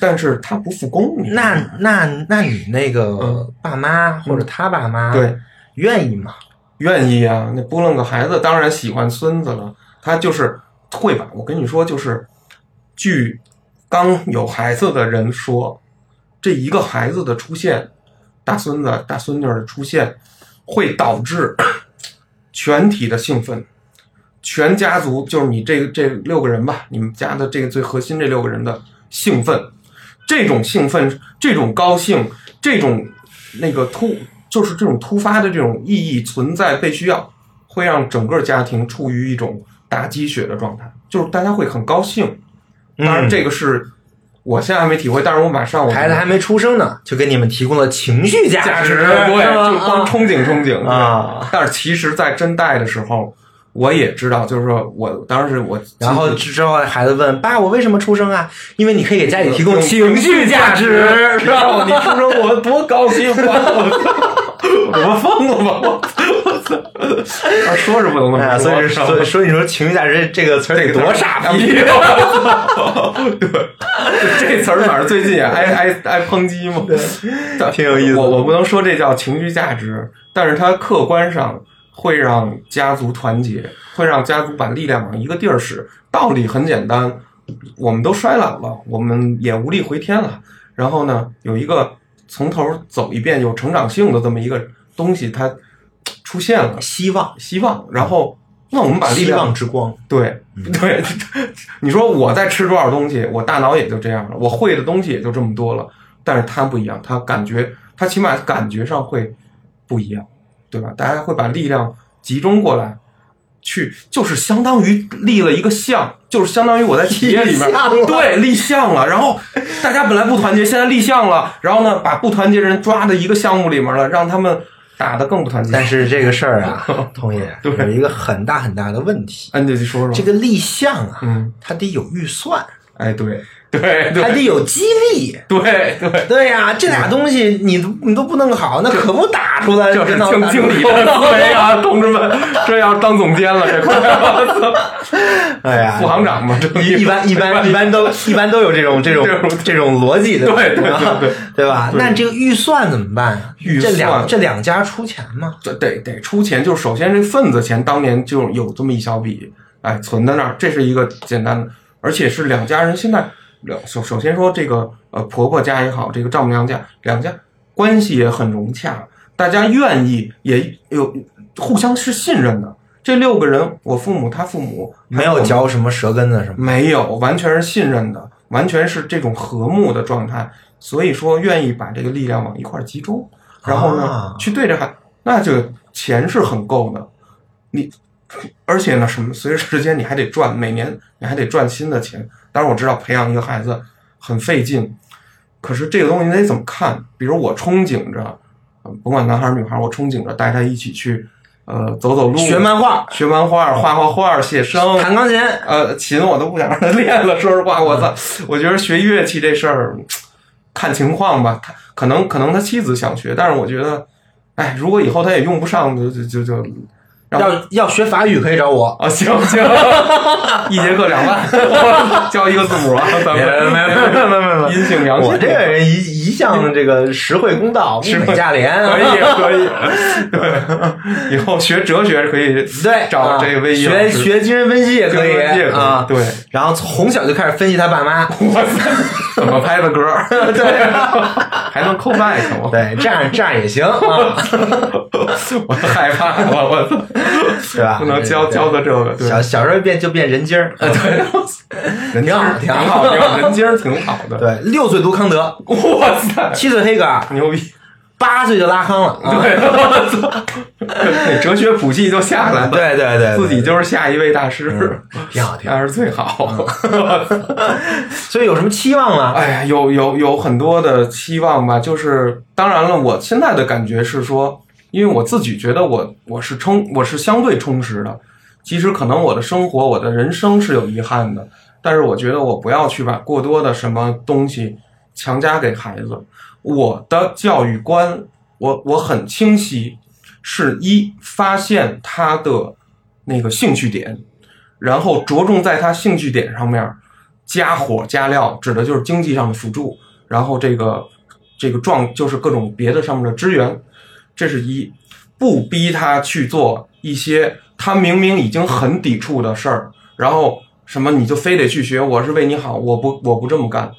但是他不复工，那那那你那个嗯。爸妈或者他爸妈对。愿意吗？愿意啊，那拨弄个孩子当然喜欢孙子了，他就是会吧？我跟你说，就是据刚有孩子的人说，这一个孩子的出现，大孙子、大孙女儿的出现，会导致 *coughs* 全体的兴奋，全家族就是你这个这六个人吧，你们家的这个最核心这六个人的兴奋，这种兴奋，这种高兴，这种那个突，就是这种突发的这种意义存在被需要，会让整个家庭处于一种打鸡血的状态，就是大家会很高兴。当然，嗯这个是我现在还没体会，但是我马上我孩子还没出生呢，就给你们提供了情绪价值，价值，对，就光憧憬憧憬。啊。但是其实，在真带的时候，我也知道，就是说我当时我然后之后孩子问爸：“我为什么出生啊？因为你可以给家里提供情绪价值，是吧？*laughs* 你出生我多高兴啊！我 *laughs* 们疯了吧？我我操！啊说是不能那么说，所以所以所以你说情绪价值这个词得多傻逼！对，*laughs* 这词儿反正最近也挨挨挨抨击嘛，挺有意思的我我不能说这叫情绪价值，但是它客观上会让家族团结，会让家族把力量往一个地儿使。道理很简单，我们都衰老了，我们也无力回天了。然后呢，有一个从头走一遍有成长性的这么一个东西，它出现了希望，希望，然后那我们把力希量望之光。对对，*laughs* 你说我在吃多少东西，我大脑也就这样了，我会的东西也就这么多了。但是他不一样，他感觉他起码感觉上会不一样，对吧？大家会把力量集中过来，去就是相当于立了一个项，就是相当于我在企业里面对立项了。然后大家本来不团结，现在立项了，然后呢，把不团结人抓到一个项目里面了，让他们打得更不团结。但是这个事儿啊，*laughs* 童爷对有一个很大很大的问题，哎，你得说说这个立项啊，嗯，它得有预算，哎，对 *laughs* 对对还得有激励。对对。对呀、这俩东西你都你都不弄好，那可不打出来，就是真的打出经经理来的思维啊，同志们，*laughs* 这要当总监了，这块 *laughs* 哎呀，副行长嘛，这一一般一般一般都一般都有这种这种这种逻辑的，对对吧对对对吧？对那这个预算怎么办啊？预这两算这两家出钱吗？这得得出钱，就是首先这份子钱当年就有这么一小笔，哎，存在那儿，这是一个简单的，而且是两家人现在两首首先说这个呃婆婆家也好，这个丈母娘家两家关系也很融洽，大家愿意也有互相是信任的。这六个人，我父母他父母没有嚼什么舌根子什么？没有，完全是信任的。完全是这种和睦的状态，所以说愿意把这个力量往一块集中，然后呢、啊去对着孩，那就钱是很够的，你而且呢什么随着时间你还得赚，每年你还得赚新的钱。当然我知道培养一个孩子很费劲，可是这个东西你得怎么看？比如我憧憬着，呃甭管男孩儿女孩儿，我憧憬着带他一起去，呃，走走路，学漫画、学漫画、画画画、写生，弹钢琴，呃，琴我都不想让他练了。说实话，我操，我觉得学乐器这事儿看情况吧。他可能可能他妻子想学，但是我觉得，哎，如果以后他也用不上，就就就就让要要学法语可以找我。啊，行行，*laughs* 一节课两万，*laughs* 教一个字母啊，咱们没没没没没阴性阳性，我这个人一一向这个实惠公道，物美价廉，可以可以，*laughs* 对，以后学哲学可以对，找啊这个微信学学精神分析也可以啊，对，然后从小就开始分析他爸妈，我操，怎么拍的歌儿？对，还能扣麦克吗？对，这样这样也行啊，我害怕我，我操，*laughs* 对吧？不能教教的这个，对，小小时候变就变人精儿，对，*laughs* 人挺好挺挺好好，挺好，人精儿挺好的。对，六岁读康德，*laughs* 哇塞，七岁黑格尔，牛逼！八岁就拉康了，啊对，哲学谱系就下来了，对对对，自己就是下一位大师，挺好挺好。那是最好。所以有什么期望吗？哎呀，有有有很多的期望吧，就是当然了，我现在的感觉是说，因为我自己觉得我我是充我是相对充实的，其实可能我的生活我的人生是有遗憾的，但是我觉得我不要去把过多的什么东西强加给孩子。我的教育观，我我很清晰，是一发现他的那个兴趣点，然后着重在他兴趣点上面加火加料，指的就是经济上的辅助，然后这个这个状就是各种别的上面的支援，这是一，不逼他去做一些他明明已经很抵触的事儿，然后什么你就非得去学，我是为你好，我不我不这么干，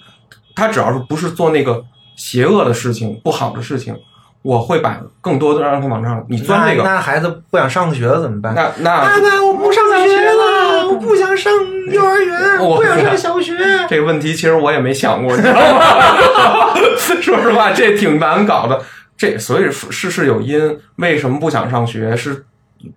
他只要是不是做那个邪恶的事情、不好的事情，我会把更多的让他往上，你钻这个，那那孩子不想上学了怎么办？那那爸爸，我不上学了，我不想上幼儿园，*laughs* 我不想上小学。*laughs* 这个问题其实我也没想过，你知道吗？*laughs* 说实话，这挺难搞的。这所以事事有因，为什么不想上学？是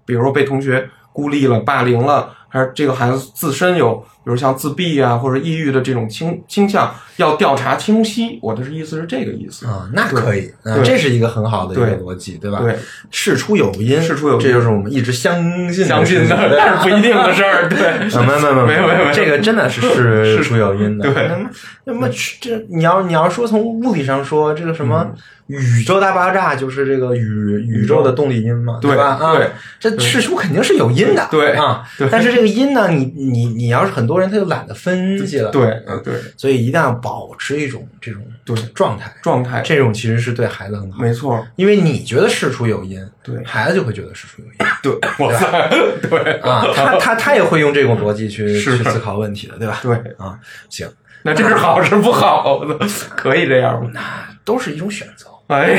比如说被同学孤立了、霸凌了，还是这个孩子自身有，比如像自闭啊或者抑郁的这种倾倾向，要调查清晰。我的意思是这个意思。啊，那可以，这是一个很好的一个逻辑，对吧？对，事出有因，事出有因这就是我们一直相信相信的，的，*laughs* 但是不一定的事儿。对，啊，没有没有没有没有这个真的是事 *laughs* 出有因的。对那么那么这你要你要说从物理上说，这个什么嗯宇宙大爆炸就是这个宇宇宙的动力因嘛，对吧？啊对，这事出肯定是有因的，对啊对。但是这个因呢，你你你要是很多人他就懒得分析了，对啊对，所以一定要保持一种这种对状态，状态这种其实是对孩子很好，没错。因为你觉得事出有因，对孩子就会觉得事出有因。对，哇塞，*laughs* 对啊，他他他也会用这种逻辑去 *laughs* 去思考问题的，对吧？对，啊，行，那这是好是不好的？可以这样吗？那都是一种选择哎，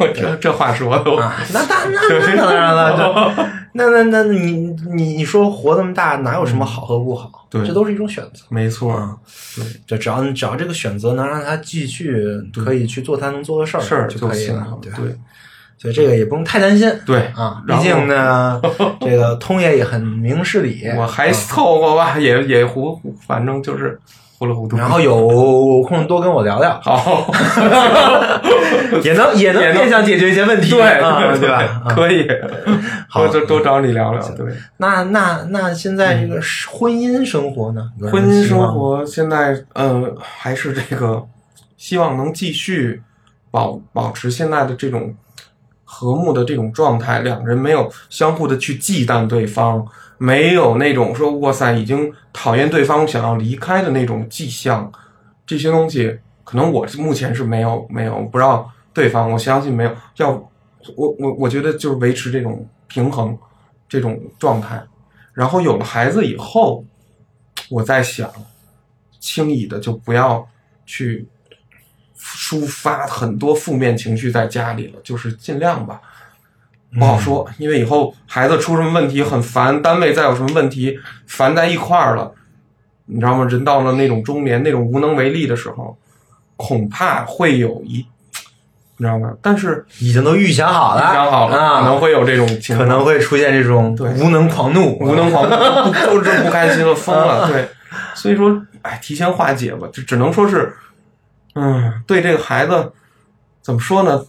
我这这话说的。那那那那当然了，这 *laughs* 那那那你你你说活这么大，哪有什么好和不好？对这都是一种选择。没错，啊，就只要你只要这个选择能让他继续可以去做他能做的事儿，事儿就可以行了，对？对所以这个也不用太担心对啊，毕竟呢，*laughs* 这个通爷也很明事理，我还啊凑合吧，也也糊，反正就是糊里糊涂。然后有空多跟我聊聊，*laughs* 好，*laughs* 也能也能也能。变相解决一些问题，对啊对对吧？啊。可以，好。多找你聊聊。对，那那那现在这个婚姻生活呢？婚姻生活现在，呃，还是这个，希望能继续保保持现在的这种和睦的这种状态，两个人没有相互的去忌惮对方，没有那种说哇塞已经讨厌对方想要离开的那种迹象，这些东西可能我目前是没有没有不知道对方，我相信没有要我我我觉得就是维持这种平衡这种状态，然后有了孩子以后，我在想，轻易的就不要去抒发很多负面情绪在家里了，就是尽量吧。不好说，因为以后孩子出什么问题很烦，单位再有什么问题烦在一块儿了，你知道吗？人到了那种中年、那种无能为力的时候，恐怕会有一，你知道吗？但是已经都预想好了，想好了，啊，可能会有这种情况，可能会出现这种对无能狂怒，无能狂怒，不 *laughs* 就是不开心了，疯了。*laughs* 对，所以说，哎，提前化解吧，就只能说是，嗯，对这个孩子怎么说呢？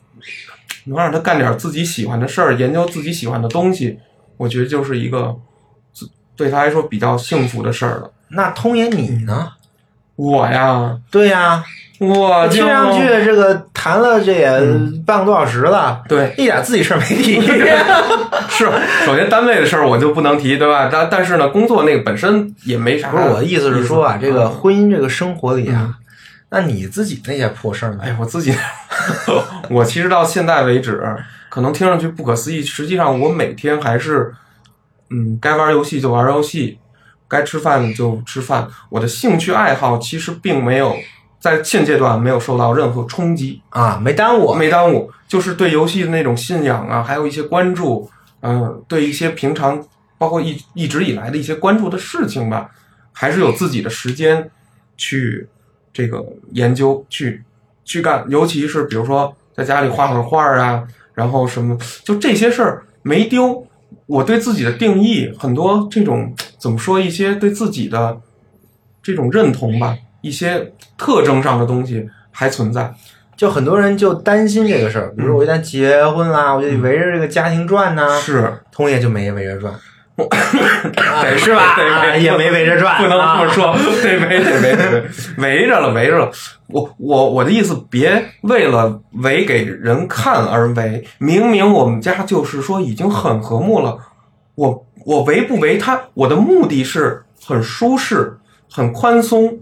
能让他干点自己喜欢的事儿，研究自己喜欢的东西，我觉得就是一个对他来说比较幸福的事儿了。那通爷你呢？我呀，对呀，我就听上去这个谈了这也半个多小时了，对，一点自己事儿没提。*laughs* 是首先单位的事儿我就不能提，对吧？但但是呢，工作那个本身也没啥。不是我的意思是说啊，这个嗯婚姻这个生活里啊，那你自己那些破事儿呢？哎，我自己，*laughs* 我其实到现在为止，可能听上去不可思议，实际上我每天还是，嗯，该玩游戏就玩游戏，该吃饭就吃饭。我的兴趣爱好其实并没有在现阶段没有受到任何冲击，啊，没耽误。没耽误，就是对游戏的那种信仰啊，还有一些关注，嗯、对一些平常包括一一直以来的一些关注的事情吧，还是有自己的时间去这个研究去去干，尤其是比如说在家里画会儿画啊，然后什么，就这些事儿没丢。我对自己的定义很多这种怎么说一些对自己的这种认同吧，一些特征上的东西还存在。就很多人就担心这个事儿，比如说我一旦结婚啦，我就得围着这个家庭转呐。是，通爷就没围着转，*laughs* 是吧？*laughs* 也没围着转，不能这么啊。说，得围得围得围，围着了围着了。我我我的意思，别为了围给人看而围。明明我们家就是说已经很和睦了，我我围不围他，我的目的是很舒适、很宽松，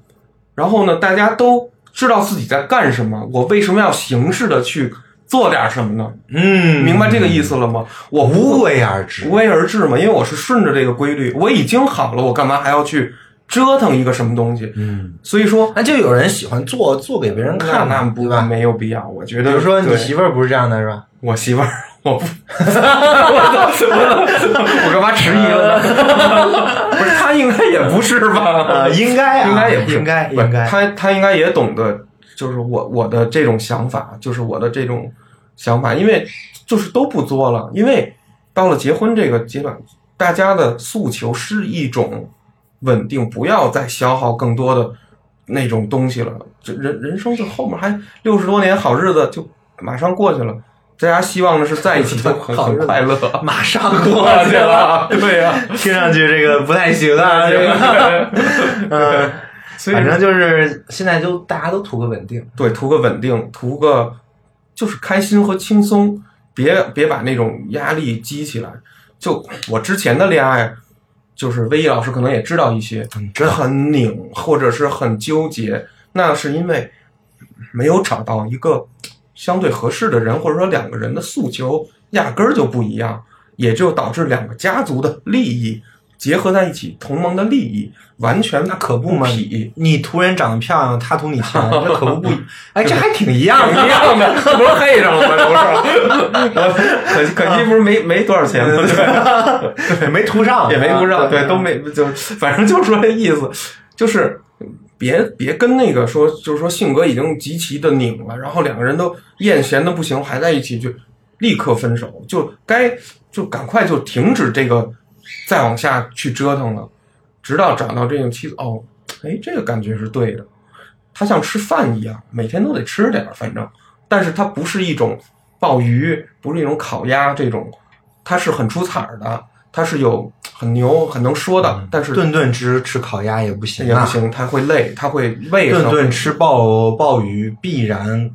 然后呢，大家都知道自己在干什么。我为什么要形式的去做点什么呢？嗯，明白这个意思了吗？我无为而治无。为而治嘛，因为我是顺着这个规律，我已经好了，我干嘛还要去折腾一个什么东西？嗯，所以说，那就有人喜欢做做给别人看，那不？没有必要，我觉得。比如说你媳妇儿不是这样的，是吧？我媳妇儿，我不，我干嘛迟疑了呢？*laughs* 不是，他应该也不是吧？啊，应该啊，应该也不是应该不应该。她她应该也懂得，就是我我的这种想法，就是我的这种想法，因为就是都不作了，因为到了结婚这个阶段，大家的诉求是一种稳定，不要再消耗更多的那种东西了。这人人生就后面还六十多年好日子就马上过去了，大家希望的是在一起就很很快乐。马上过过去了，*laughs* 对呀 *laughs* *laughs* 听上去这个不太行啊，这个，嗯，所以反正就是现在就大家都图个稳定，对，图个稳定，图个就是开心和轻松，别别把那种压力积起来。就我之前的恋爱，就是威毅老师可能也知道一些，很拧或者是很纠结，那是因为没有找到一个相对合适的人，或者说两个人的诉求压根儿就不一样，也就导致两个家族的利益结合在一起，同盟的利益完全那可不嘛你。你图人长得漂亮，他图你钱，那可不不，*laughs* 哎，这还挺一样一。样的，这不是黑上了吗？这不是，可 *laughs* 惜可惜不是没没多少钱，对，没图上，也没图上，啊对，都没就反正就是说这意思，就是别别跟那个说，就是说性格已经极其的拧了，然后两个人都厌嫌的不行，还在一起就立刻分手，就该就赶快就停止这个再往下去折腾了，直到找到这个妻子，哦，哎，这个感觉是对的，他像吃饭一样，每天都得吃点儿，反正，但是它不是一种鲍鱼，不是一种烤鸭这种，它是很出彩儿的，它是有很牛、很能说的，但是顿顿吃吃烤鸭也不行啊，也不行，它会累，它会胃顿顿吃鲍鲍鱼必然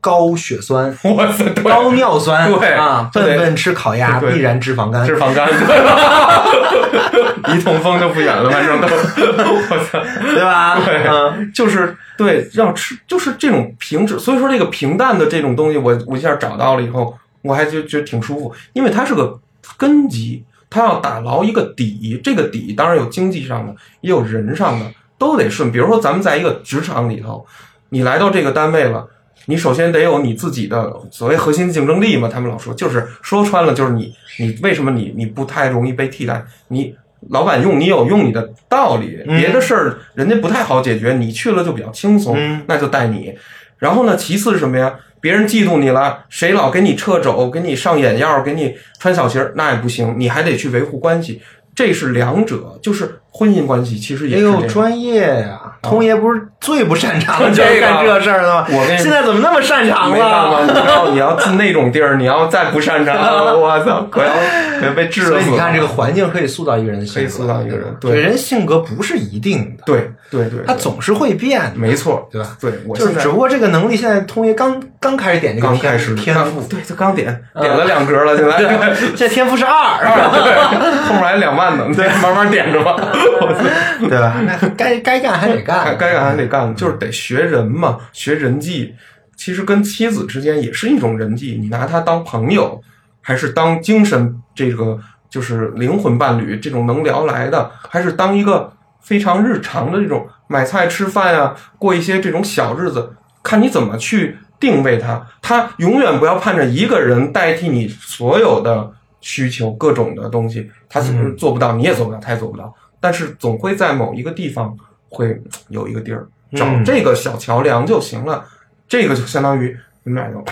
高血酸、*laughs* 哇塞，对。高尿酸，对啊，对。顿顿吃烤鸭必然脂肪肝，脂肪肝，*laughs* 一痛风就不远了，反正都，*laughs* 我操，对吧？对。嗯，就是对，要吃就是这种平质，所以说这个平淡的这种东西，我我一下找到了以后，我还就觉得挺舒服，因为它是个根基，它要打牢一个底，这个底当然有经济上的，也有人上的，都得顺。比如说咱们在一个职场里头，你来到这个单位了。你首先得有你自己的所谓核心竞争力嘛，他们老说，就是说穿了，就是你你为什么你你不太容易被替代？你老板用你有用你的道理，嗯别的事儿人家不太好解决，你去了就比较轻松，嗯那就带你。然后呢，其次是什么呀？别人嫉妒你了，谁老给你掣肘，给你上眼药，给你穿小鞋儿，那也不行，你还得去维护关系。这是两者，就是婚姻关系，其实也哎呦，是这样。专业呀！通爷不是最不擅长的就是 *laughs* 干这事儿的吗？我跟你现在怎么那么擅长了？你要你要进那种地儿，你要再不擅长，*laughs* 我操，可要可要被治死了。所以你看，这个环境可以塑造一个人的性格，可以塑造一个人对对人性格不是一定的，对对对，他总是会变的，没错，对吧？对我就是只不过这个能力，现在通爷刚刚开始点这个天刚开始天赋，对，就刚点点了两格了，现在，*laughs* 现在天赋是二，对，后面还两万呢，对，慢慢点着吧。*laughs* 对吧？那该该干还得干，该干还得干，就是得学人嘛，学人际。其实跟妻子之间也是一种人际，你拿她当朋友，还是当精神这个就是灵魂伴侣这种能聊来的，还是当一个非常日常的这种买菜吃饭呀、过一些这种小日子，看你怎么去定位他。他永远不要盼着一个人代替你所有的需求，各种的东西，他是嗯做不到，你也做不到，他也做不到。但是总会在某一个地方会有一个地儿，找嗯这个小桥梁就行了。这个就相当于你们俩就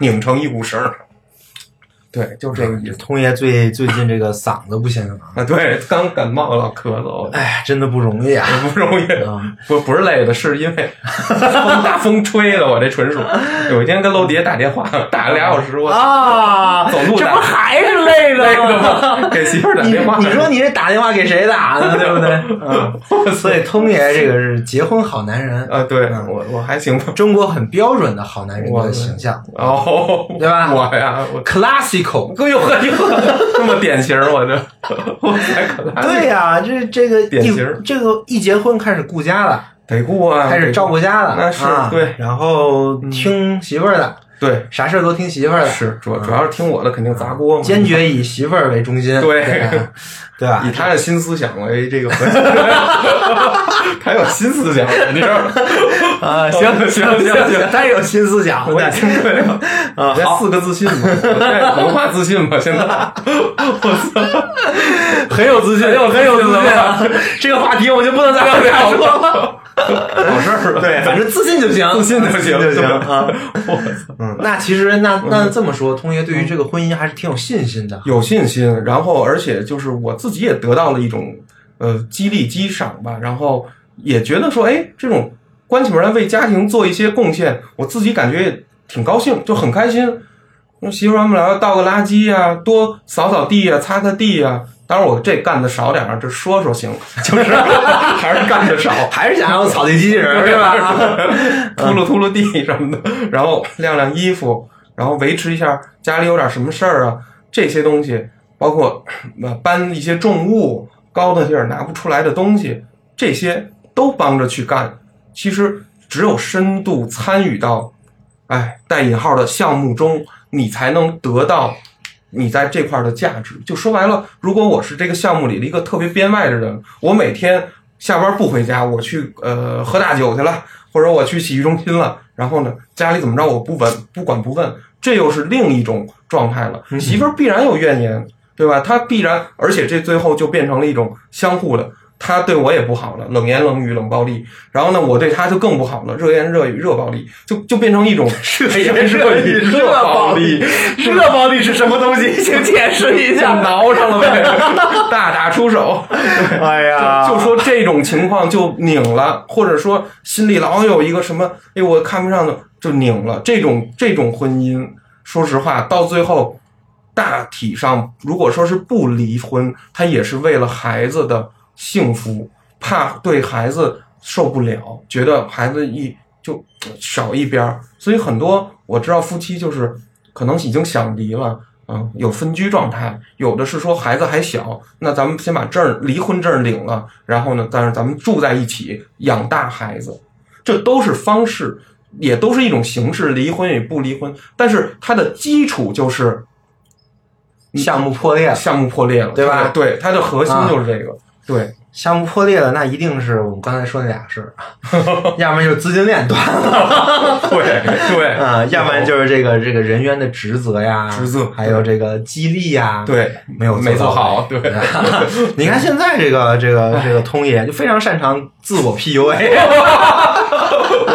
拧成一股绳儿。对，就这个意思。通爷最最近这个嗓子不行啊，啊，对，刚感冒了，咳嗽，哎，真的不容易啊。不容易。啊不不是累的，是因为风大风吹的，我这纯属。有一天跟楼底下打电话，打了俩小时，我啊，走路这不还是累 *laughs* 累的的吗？给媳妇儿打电话，你说你这打电话给谁打呢？*laughs* 对不对？*laughs* 嗯，所以通爷这个是结婚好男人，啊，对我我还行吧。中国很标准的好男人我的形象哦，对吧我呀，我，classical。哎呦呵，这么典型，我这 *laughs* 我才可来。对呀、这这个一典型这个一结婚开始顾家了，得顾啊，开始照顾家了，那是啊对然后听媳妇儿的，对，啥事儿都听媳妇儿的，是主主要是听我的，肯定砸锅嘛。坚决以媳妇儿为中心，对吧对吧？*laughs* 以他的新思想为这个核心，*laughs* 他有新思想，你知道吗？啊，行 *laughs* 行行行太有新思想，我已经对了，啊，四个自信嘛，*laughs* 文化自信嘛，现在 *laughs* 我操很有自信，很有很有自信啊！这个话题我就不能再往下说了。好事儿，对，反正自信就行，自信就行就行啊。我操，嗯，那其实那那这么说，通爷对于这个婚姻还是挺有信心的。有信心，然后而且就是我自己也得到了一种呃激励激赏吧，然后也觉得说，哎，这种关起门来为家庭做一些贡献，我自己感觉也挺高兴，就很开心。那媳妇儿，我们俩要倒个垃圾呀、多扫扫地呀、擦擦地呀、当然我这干的少点儿，这说说行，*laughs* 就是 *laughs* 还是干的少，还是想要扫地机器人是吧？*laughs* 秃噜秃噜地什么的，然后晾晾衣服，然后维持一下家里有点什么事儿啊，这些东西，包括呃搬一些重物、高的地儿拿不出来的东西，这些都帮着去干。其实只有深度参与到，哎，带引号的项目中，你才能得到你在这块儿的价值。就说白了，如果我是这个项目里的一个特别编外的人，我每天下班不回家，我去呃喝大酒去了，或者我去洗浴中心了，然后呢家里怎么着我不问不管不问，这又是另一种状态了。媳妇儿必然有怨言，对吧？她必然，而且这最后就变成了一种相互的。他对我也不好了，冷言冷语、冷暴力。然后呢，我对他就更不好了，热言热语、热暴力，就就变成一种 *laughs* 热言热语、热暴力，热暴力是什么东西？*laughs* 请解释一下。挠上了呗，*laughs* 大打出手。哎呀，就说这种情况就拧了，或者说心里老有一个什么，哎，我看不上的就拧了。这种这种婚姻，说实话，到最后大体上，如果说是不离婚，他也是为了孩子的幸福，怕对孩子受不了，觉得孩子一就少一边儿，所以很多我知道夫妻就是可能已经想离了。嗯，有分居状态，有的是说孩子还小，那咱们先把证儿离婚证儿领了，然后呢，但是咱们住在一起养大孩子，这都是方式，也都是一种形式，离婚与不离婚，但是它的基础就是项目破裂，项目破裂了，对吧？对，它的核心就是这个，对，项目破裂了，那一定是我们刚才说那俩事儿，*laughs* 要不然就是资金链断了。对 *laughs* 对。*laughs* 啊，要不然就是这个这个人员的职责呀，职责还有这个激励呀，对，没有没做好，对，你看现在这个这个这个通爷就非常擅长自我 PUA，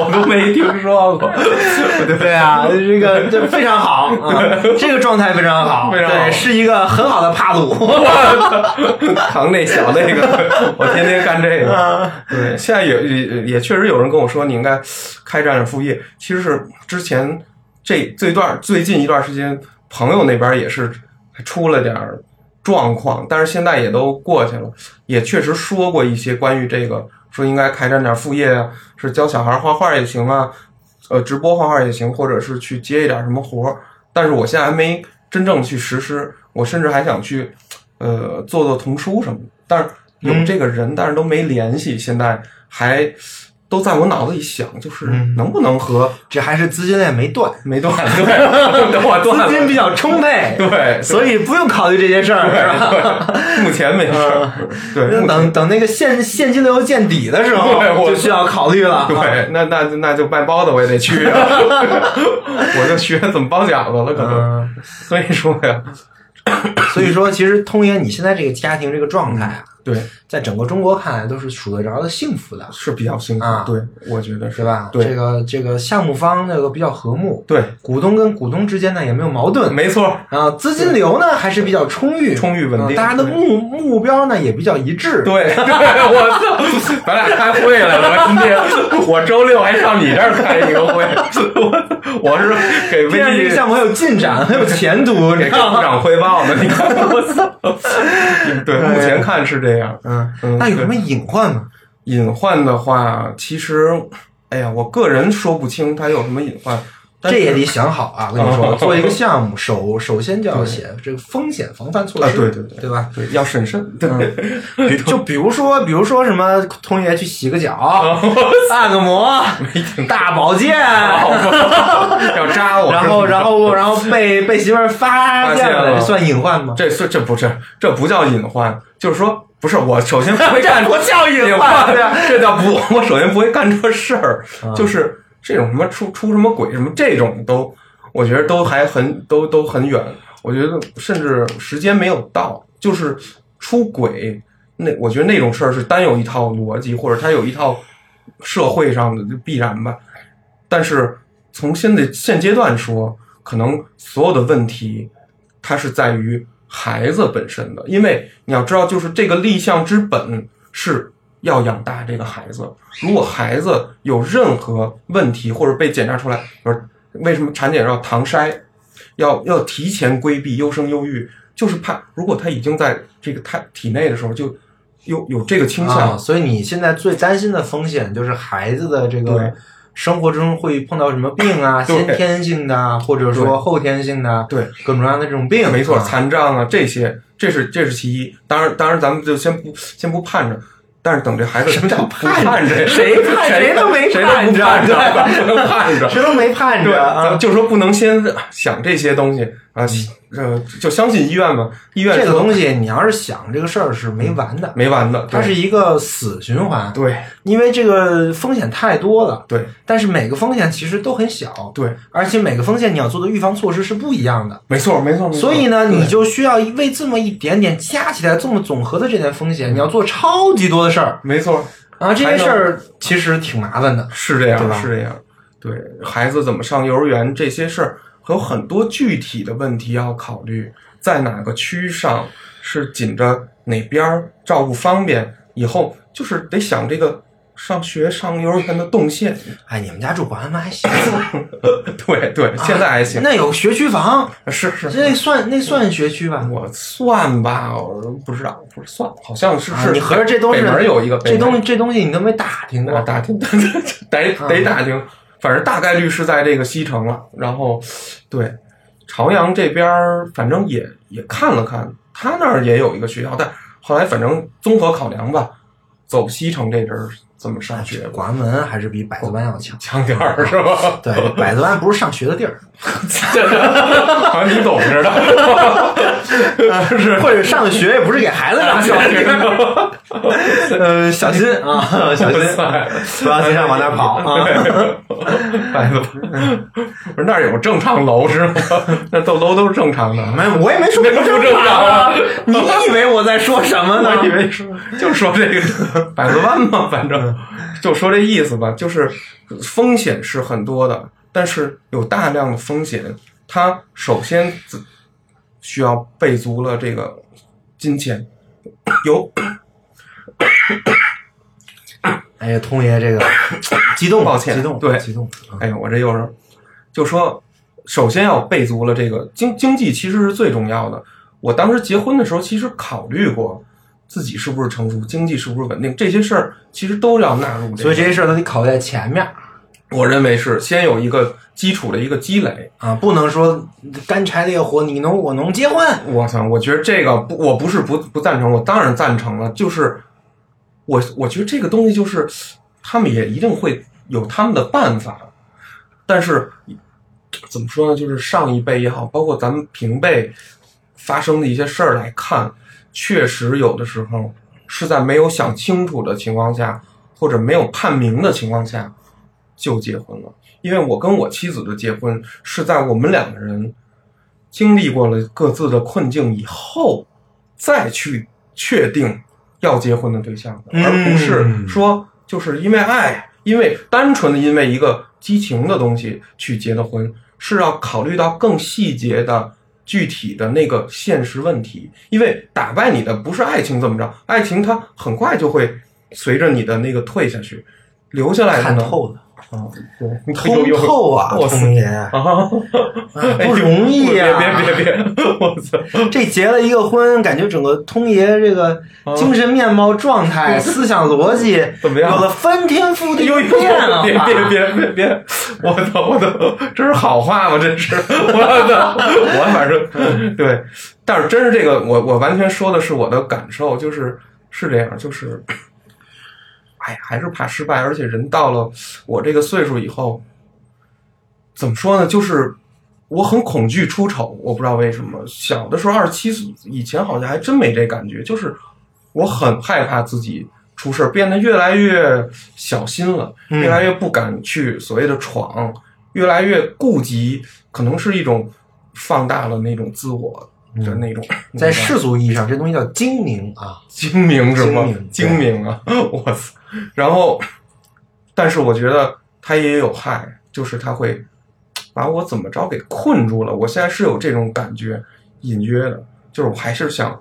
我都没听说过，*laughs* 对啊，这个这非常好啊，这个状态非常好，非常好对，是一个很好的帕鲁。*laughs* 扛那小那个，我天天干这个。对，现在也也也确实有人跟我说，你应该开展点副业。其实是之前这这段最近一段时间，朋友那边也是出了点儿状况，但是现在也都过去了，也确实说过一些关于这个，说应该开展点副业啊，是教小孩画画也行啊，呃，直播画画也行，或者是去接一点什么活儿。但是我现在还没真正去实施，我甚至还想去，呃，做做童书什么的。但是有这个人，但是都没联系，现在还都在我脑子里想，就是能不能和这还是资金链没断，没断，*laughs* 对，等我断了，资金比较充沛，对，所以不用考虑这些事儿，是吧？目前没事儿，对，等等那个现现金流见底的时候就需要考虑了。对，那那那就卖包子我也得去啊，*laughs* 我就学怎么包饺子了，可能。嗯，所以说呀，所以说，其实通爷你现在这个家庭这个状态啊，对，在整个中国看来都是数得着的幸福的，是比较幸福啊，对，我觉得是是吧？对这个这个项目方那个比较和睦，对，股东跟股东之间呢也没有矛盾，没错，啊，资金流呢还是比较充裕，充裕稳定啊大家的目目标呢也比较一致，对，对，我操，咱俩开会来了，我今天我周六还上你这儿开一个会，我我是给这样这微信个项目很有进展，很有前途，你给部知道吗？长汇报呢，你看我操，*laughs* 对，目前看是这样。嗯，嗯那有什么隐患吗？隐患的话，其实，哎呀，我个人说不清它有什么隐患，但这也得想好啊！我跟你说，*laughs* 哦做一个项目，首首先就要写这个风险防范措啊，施，对对对对吧？对，要审慎，对，*laughs* 比就比如说，比如说什么，同学去洗个脚，按个摩，*laughs* 大保健，要扎我，然后然后然后被被媳妇儿发现了了，这算隐患吗？这是这不是这不叫隐患，就是说不是我首先不会干，*laughs* 这不叫隐隐患对啊这叫不，*laughs* 我首先不会干这事儿，啊就是这种什么出出什么轨什么这种都，我觉得都还很都都很远，我觉得甚至时间没有到，就是出轨那我觉得那种事儿是单有一套逻辑，或者它有一套社会上的就必然吧，但是从现在现阶段说，可能所有的问题，它是在于孩子本身的，因为你要知道，就是这个立项之本是要养大这个孩子。如果孩子有任何问题或者被检查出来，比如为什么产检要唐筛，要要提前规避优生优育，就是怕如果他已经在这个他体内的时候就有有这个倾向，啊，所以你现在最担心的风险就是孩子的这对个生活中会碰到什么病啊，先天性的啊，或者说后天性的，对，各种各样的这种病，没错，啊残障啊这些，这是这是其一。当然，当然咱们就先不先不盼着，但是等这孩子什么叫不盼着？谁盼谁谁都没盼着都不盼着。谁都没盼对，着对啊。就说不能先想这些东西啊，呃，就相信医院嘛，医院这个东西，你要是想这个事儿是没完的，没完的，它是一个死循环，对因为这个风险太多了。对但是每个风险其实都很小，对，而且每个风险你要做的预防措施是不一样的。没错没错。没错所以呢，你就需要为这么一点点加起来这么总和的这点风险，你要做超级多的事儿没错啊！这些事儿其实挺麻烦的。是这样是这样。对孩子怎么上幼儿园这些事儿，有很多具体的问题要考虑，在哪个区上是紧着哪边儿照顾方便，以后就是得想这个上学上幼儿园的动线。哎，你们家住保安门还行，对对，现在还行，那有学区房，是是。那算那算学区吧？我算吧，我不知道，不是算，好像是是。啊你合着这都是北门有一个，这东西西这东西你都没打听过我打听，*laughs* 得得打听，反正大概率是在这个西城了。然后，对朝阳这边儿，反正也也看了看，他那儿也有一个学校，但后来反正综合考量吧，走西城这阵儿怎么上学广安门还是比百子湾要强。强点儿是吧？对，百子湾不是上学的地儿，*laughs* 好像你懂似的。*laughs* 是或者上学也不是给孩子上小学，*laughs* 呃，小心啊，小心，不要经常往那儿跑啊。百子，不是那儿有正常楼是吗？那都楼都是正常的，没，我也没说那个不正常啊！你以为我在说什么呢？我以为说就说这个百子湾嘛，反正就说这意思吧，就是风险是很多的，但是有大量的风险，它首先需要备足了这个金钱，有哎呀，通爷这个激动，抱歉激动，对激动。啊哎呀，我这又是就说，首先要备足了这个经经济，其实是最重要的。我当时结婚的时候，其实考虑过自己是不是成熟，经济是不是稳定，这些事儿其实都要纳入、这个。所以这些事儿都得考虑在前面我认为是先有一个基础的一个积累。啊，不能说干柴烈火，你侬我侬结婚。我操，我觉得这个不，我不是不不赞成，我当然赞成了。就是我我觉得这个东西就是他们也一定会有他们的办法，但是怎么说呢？就是上一辈也好，包括咱们平辈发生的一些事儿来看，确实有的时候是在没有想清楚的情况下，或者没有判明的情况下就结婚了。因为我跟我妻子的结婚是在我们两个人经历过了各自的困境以后，再去确定要结婚的对象的，嗯而不是说就是因为爱，因为单纯的因为一个激情的东西去结的婚，是要考虑到更细节的。具体的那个现实问题，因为打败你的不是爱情怎么着，爱情它很快就会随着你的那个退下去，留下来的呢？透了，啊，对，通透啊，通爷，啊，*laughs* 不容易啊！别别别别，我操！这结了一个婚，感觉整个通爷这个精神面貌、状态、*laughs* 思想逻辑怎么样有了翻天覆地呦的变化。别别别别别！我操我操！这是好话吗？这是我操！我反正对，但是真是这个，我我完全说的是我的感受，就是是这样，就是，哎，还是怕失败，而且人到了我这个岁数以后，怎么说呢？就是我很恐惧出丑，我不知道为什么。小的时候二十七岁以前好像还真没这感觉，就是我很害怕自己出事儿，变得越来越小心了，嗯越来越不敢去所谓的闯，越来越顾及，可能是一种放大了那种自我的那种，*clears throat* 在世俗意义上，这东西叫精明啊。*laughs* 精明是吗？精明啊！我操！然后，但是我觉得它也有害，就是它会把我怎么着给困住了。我现在是有这种感觉，隐约的，就是我还是想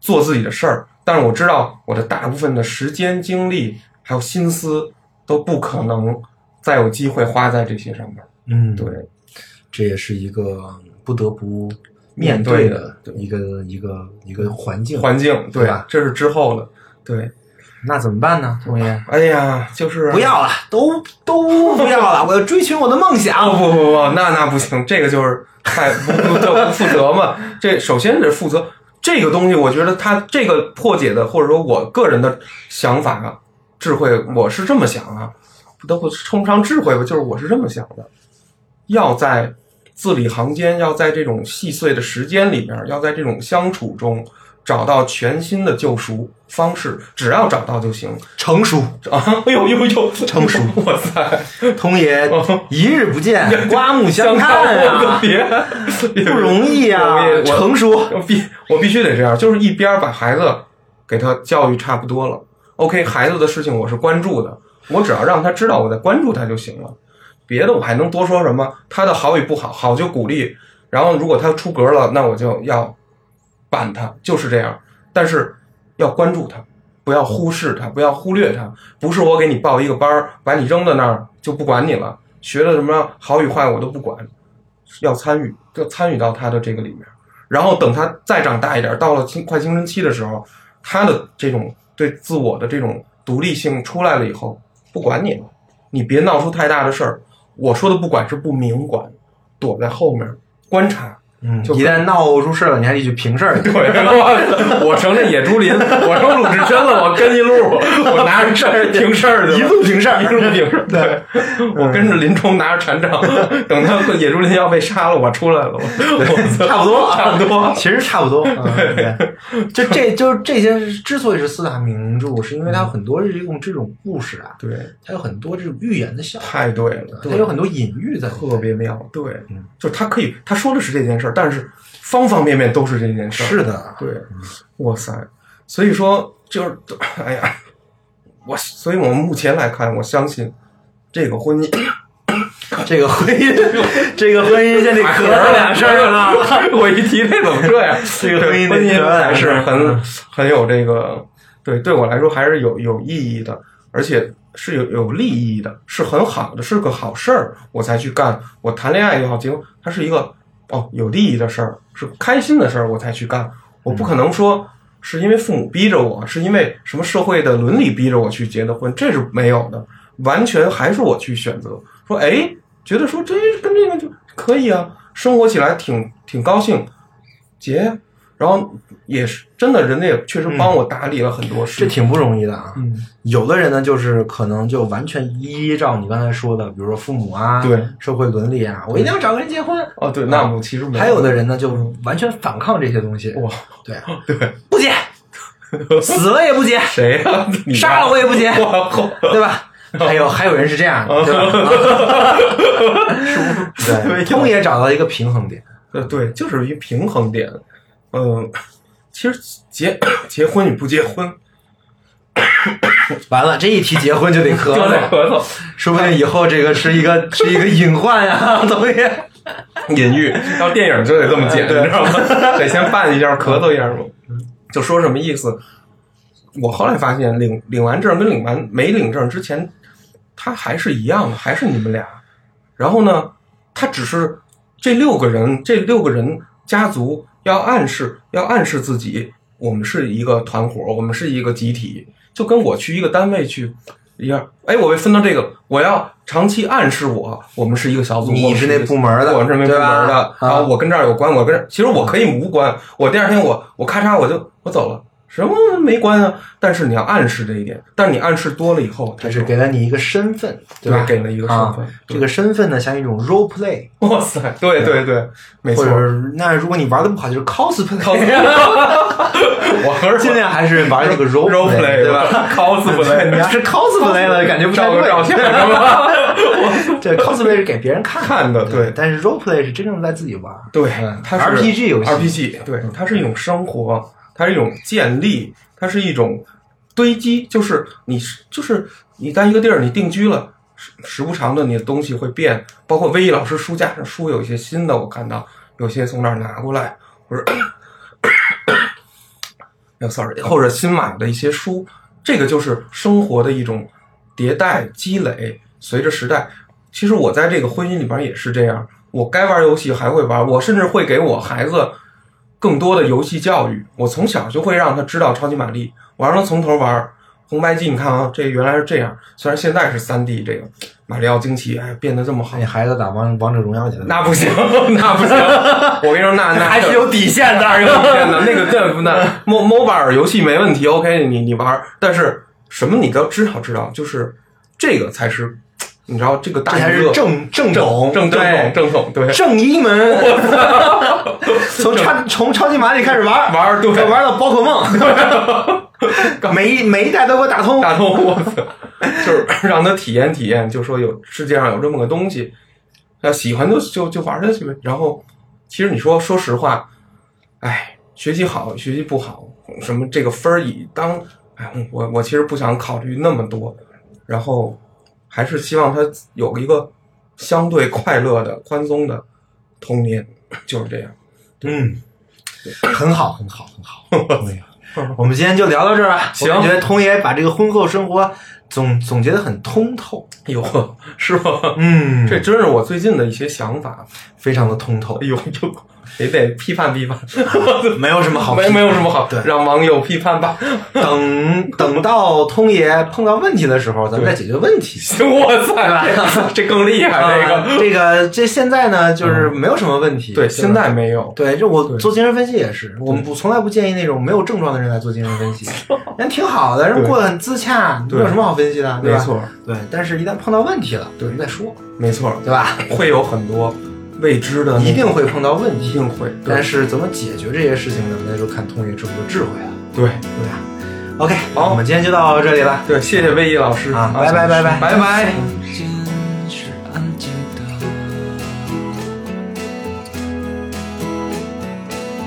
做自己的事儿，但是我知道我的大部分的时间、精力还有心思都不可能再有机会花在这些上面。嗯，对，这也是一个不得不面面对的一个一个一个环境。环境对对吧这是之后的，对。那怎么办呢，同爷？哎呀，就是不要了，都都不要了，*laughs* 我要追寻我的梦想。不不不不，那那不行，这个就是太不不就不负责嘛。这首先得负责这个东西，我觉得它这个破解的，或者说我个人的想法啊，智慧，我是这么想啊，不都不称不上智慧吧，就是我是这么想的，要在字里行间，要在这种细碎的时间里面，要在这种相处中。找到全新的救赎方式，只要找到就行成熟，啊！哎呦呦呦，成熟 *laughs* 哇塞！童爷一日不见，刮目相看我啊，别不容易啊 *laughs* 我，成熟。必我必须得这样，就是一边把孩子给他教育差不多了，OK，孩子的事情我是关注的，我只要让他知道我在关注他就行了，别的我还能多说什么？他的好与不好，好就鼓励，然后如果他出格了，那我就要板他，就是这样。但是要关注他，不要忽视他，不要忽略他。不是我给你报一个班儿，把你扔在那儿就不管你了，学的什么好与坏我都不管，要参与，要参与到他的这个里面。然后等他再长大一点，到了青快青春期的时候，他的这种对自我的这种独立性出来了以后，不管你了，你别闹出太大的事儿。我说的不管是不明管，躲在后面观察，嗯，就一旦闹出事了，你还得去平事儿。*laughs* 对，我我成这野猪林，我成鲁智深了，我跟一路，我拿着事儿平事儿一路平事儿 *laughs* 一路平事儿。对，我跟着林冲拿着禅杖，等他野猪林要被杀了，我出来了，我我差不多，差不多。*laughs* 其实差不多。嗯对，就这就是这些之所以是四大名著，是因为它有很多这种这种故事啊，对，它有很多这种寓言的效果，太对了，它有很多隐喻在。特别妙。对嗯，就是他可以，他说的是这件事儿，但是方方面面都是这件事儿。是的，对，哇塞，所以说就是，哎呀，我所以我们目前来看，我相信 *coughs* 这个婚姻。这个婚姻，这个婚姻现在咳了两声了。我一提这怎么这样？这个婚姻婚姻还是很很有这个，对对我来说还是有有意义的，而且是有有利益的，是很好的，是个好事儿，我才去干。我谈恋爱也好，结婚，它是一个哦有利益的事儿，是开心的事儿，我才去干。我不可能说是因为父母逼着我，是因为什么社会的伦理逼着我去结的婚，这是没有的，完全还是我去选择。说哎，觉得说这跟这个就可以啊，生活起来挺挺高兴，结呀。然后也是真的，人家也确实帮我打理了很多事。这挺不容易的啊。嗯，有的人呢，就是可能就完全依照你刚才说的，比如说父母啊，对社会伦理啊，我一定要找个人结婚。哦，对，那我其实没还有的人呢，就完全反抗这些东西。哇，对，*laughs* 对，不结，*laughs* 死了也不结，谁呀、你杀了我也不结 *laughs* 对吧？还有还有人是这样的，对吧？对，通也找到一个平衡点。呃，对，就是一平衡点。嗯、其实结结婚与不结婚，完了，这一提结婚就得咳就得嗽，咳嗽，说不定以后这个是一个是一个隐患呀，东西。隐喻，*laughs* 要电影就得这么剪，你知道吗？*laughs* 得先扮一下，咳嗽一下嘛。就说什么意思？我后来发现，领领完证跟领完没领证之前，他还是一样的，还是你们俩。然后呢，他只是这六个人，这六个人家族要暗示，要暗示自己，我们是一个团伙，我们是一个集体，就跟我去一个单位去一样。哎，我被分到这个，我要长期暗示我，我们是一个小组，你是那部门的我是那部门的，啊然后我跟这儿有关，我跟这儿其实我可以无关，我第二天我我咔嚓我就我走了。什么没关啊？但是你要暗示这一点，但是你暗示多了以后，它是给了你一个身份，对吧？对给了一个身份啊这个身份呢，像一种 role play，哇塞，对对对，没错或。者那如果你玩的不好，就是 cosplay。*laughs* 我合尽量还是玩那个 role *laughs* play 对吧？？cosplay，你要是 cosplay 了，感觉不太对照 *laughs* 个照相是吧？这 cosplay 是给别人看看的对但是 role play 是真正在自己玩。对嗯，它是 RPG 游戏 RPG 对，它是一种生活，它是一种建立，它是一种堆积，就是你是就是你在一个地儿你定居了，时时不常的你的东西会变，包括威毅老师书架上书有一些新的，我看到有些从那儿拿过来，或者。*coughs* 哎 sorry，或者新买的一些书，这个就是生活的一种迭代积累，随着时代。其实我在这个婚姻里边也是这样，我该玩游戏还会玩，我甚至会给我孩子更多的游戏教育。我从小就会让他知道超级玛丽，我让他从头玩。红白机，你看啊，这原来是这样，虽然现在是三 D，这个马里奥惊奇，哎，变得这么好你，孩子打王王者荣耀去了，那不行，*laughs* 那不行。我跟你说，那 *laughs* 那还是有底线的。有底线的，那个那 mo mobile 游戏没问题，OK，你你玩，但是什么你都知道知道，就是这个才是，你知道这个大家是正正统，正统正统，对，正一门。从超从超级玛丽开始玩，玩儿对。玩到宝可梦，*laughs* 每一每一代都给我打通。打通，我操，就是让他体验体验，就说有世界上有这么个东西，要喜欢就就就玩下去呗。然后，其实你说说实话，哎，学习好学习不好，什么这个分儿以当，哎，我我其实不想考虑那么多，然后还是希望他有一个相对快乐的、宽松的童年，就是这样。嗯，很好，很好，很好。*laughs* 哎呀我们今天就聊到这儿吧。行我觉得童爷把这个婚后生活总总结的很通透。哎呦，是吗？嗯，这真是我最近的一些想法。非常的通透哎。呦呦，也得批判批判，*laughs* 没有什么好没没有什么好对，让网友批判吧。等等到通爷碰到问题的时候，咱们再解决问题。哇塞，*laughs* 这更厉害，这啊个。这个这现在呢，就是没有什么问题。对，现在没有。对，就我做精神分析也是，我们不从来不建议那种没有症状的人来做精神分析，*laughs* 人挺好的，人过得很自洽，没有什么好分析的，对吧？没错，对，但是一旦碰到问题了，对再说，没错，对吧？会有很多未知的，一定会碰到问题，一定会。但是怎么解决这些事情呢？那就看通爷之后的智慧了，对对吧？OK，好我们今天就到这里了。对，谢谢魏毅老师啊拜拜拜拜拜拜。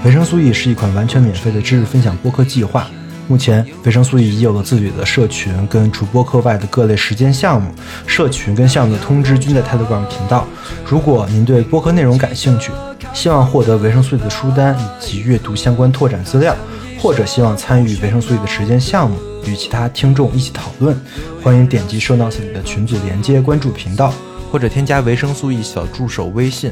维生素 E 是一款完全免费的知识分享播客计划。目前，维生素 E 已有了自己的社群，跟除播客外的各类实践项目。社群跟项目的通知均在 Telegram 频道。如果您对播客内容感兴趣，希望获得维生素 E 的书单以及阅读相关拓展资料，或者希望参与维生素 E 的实践项目，与其他听众一起讨论，欢迎点击 show notes 里的群组连接关注频道，或者添加维生素 E 小助手微信，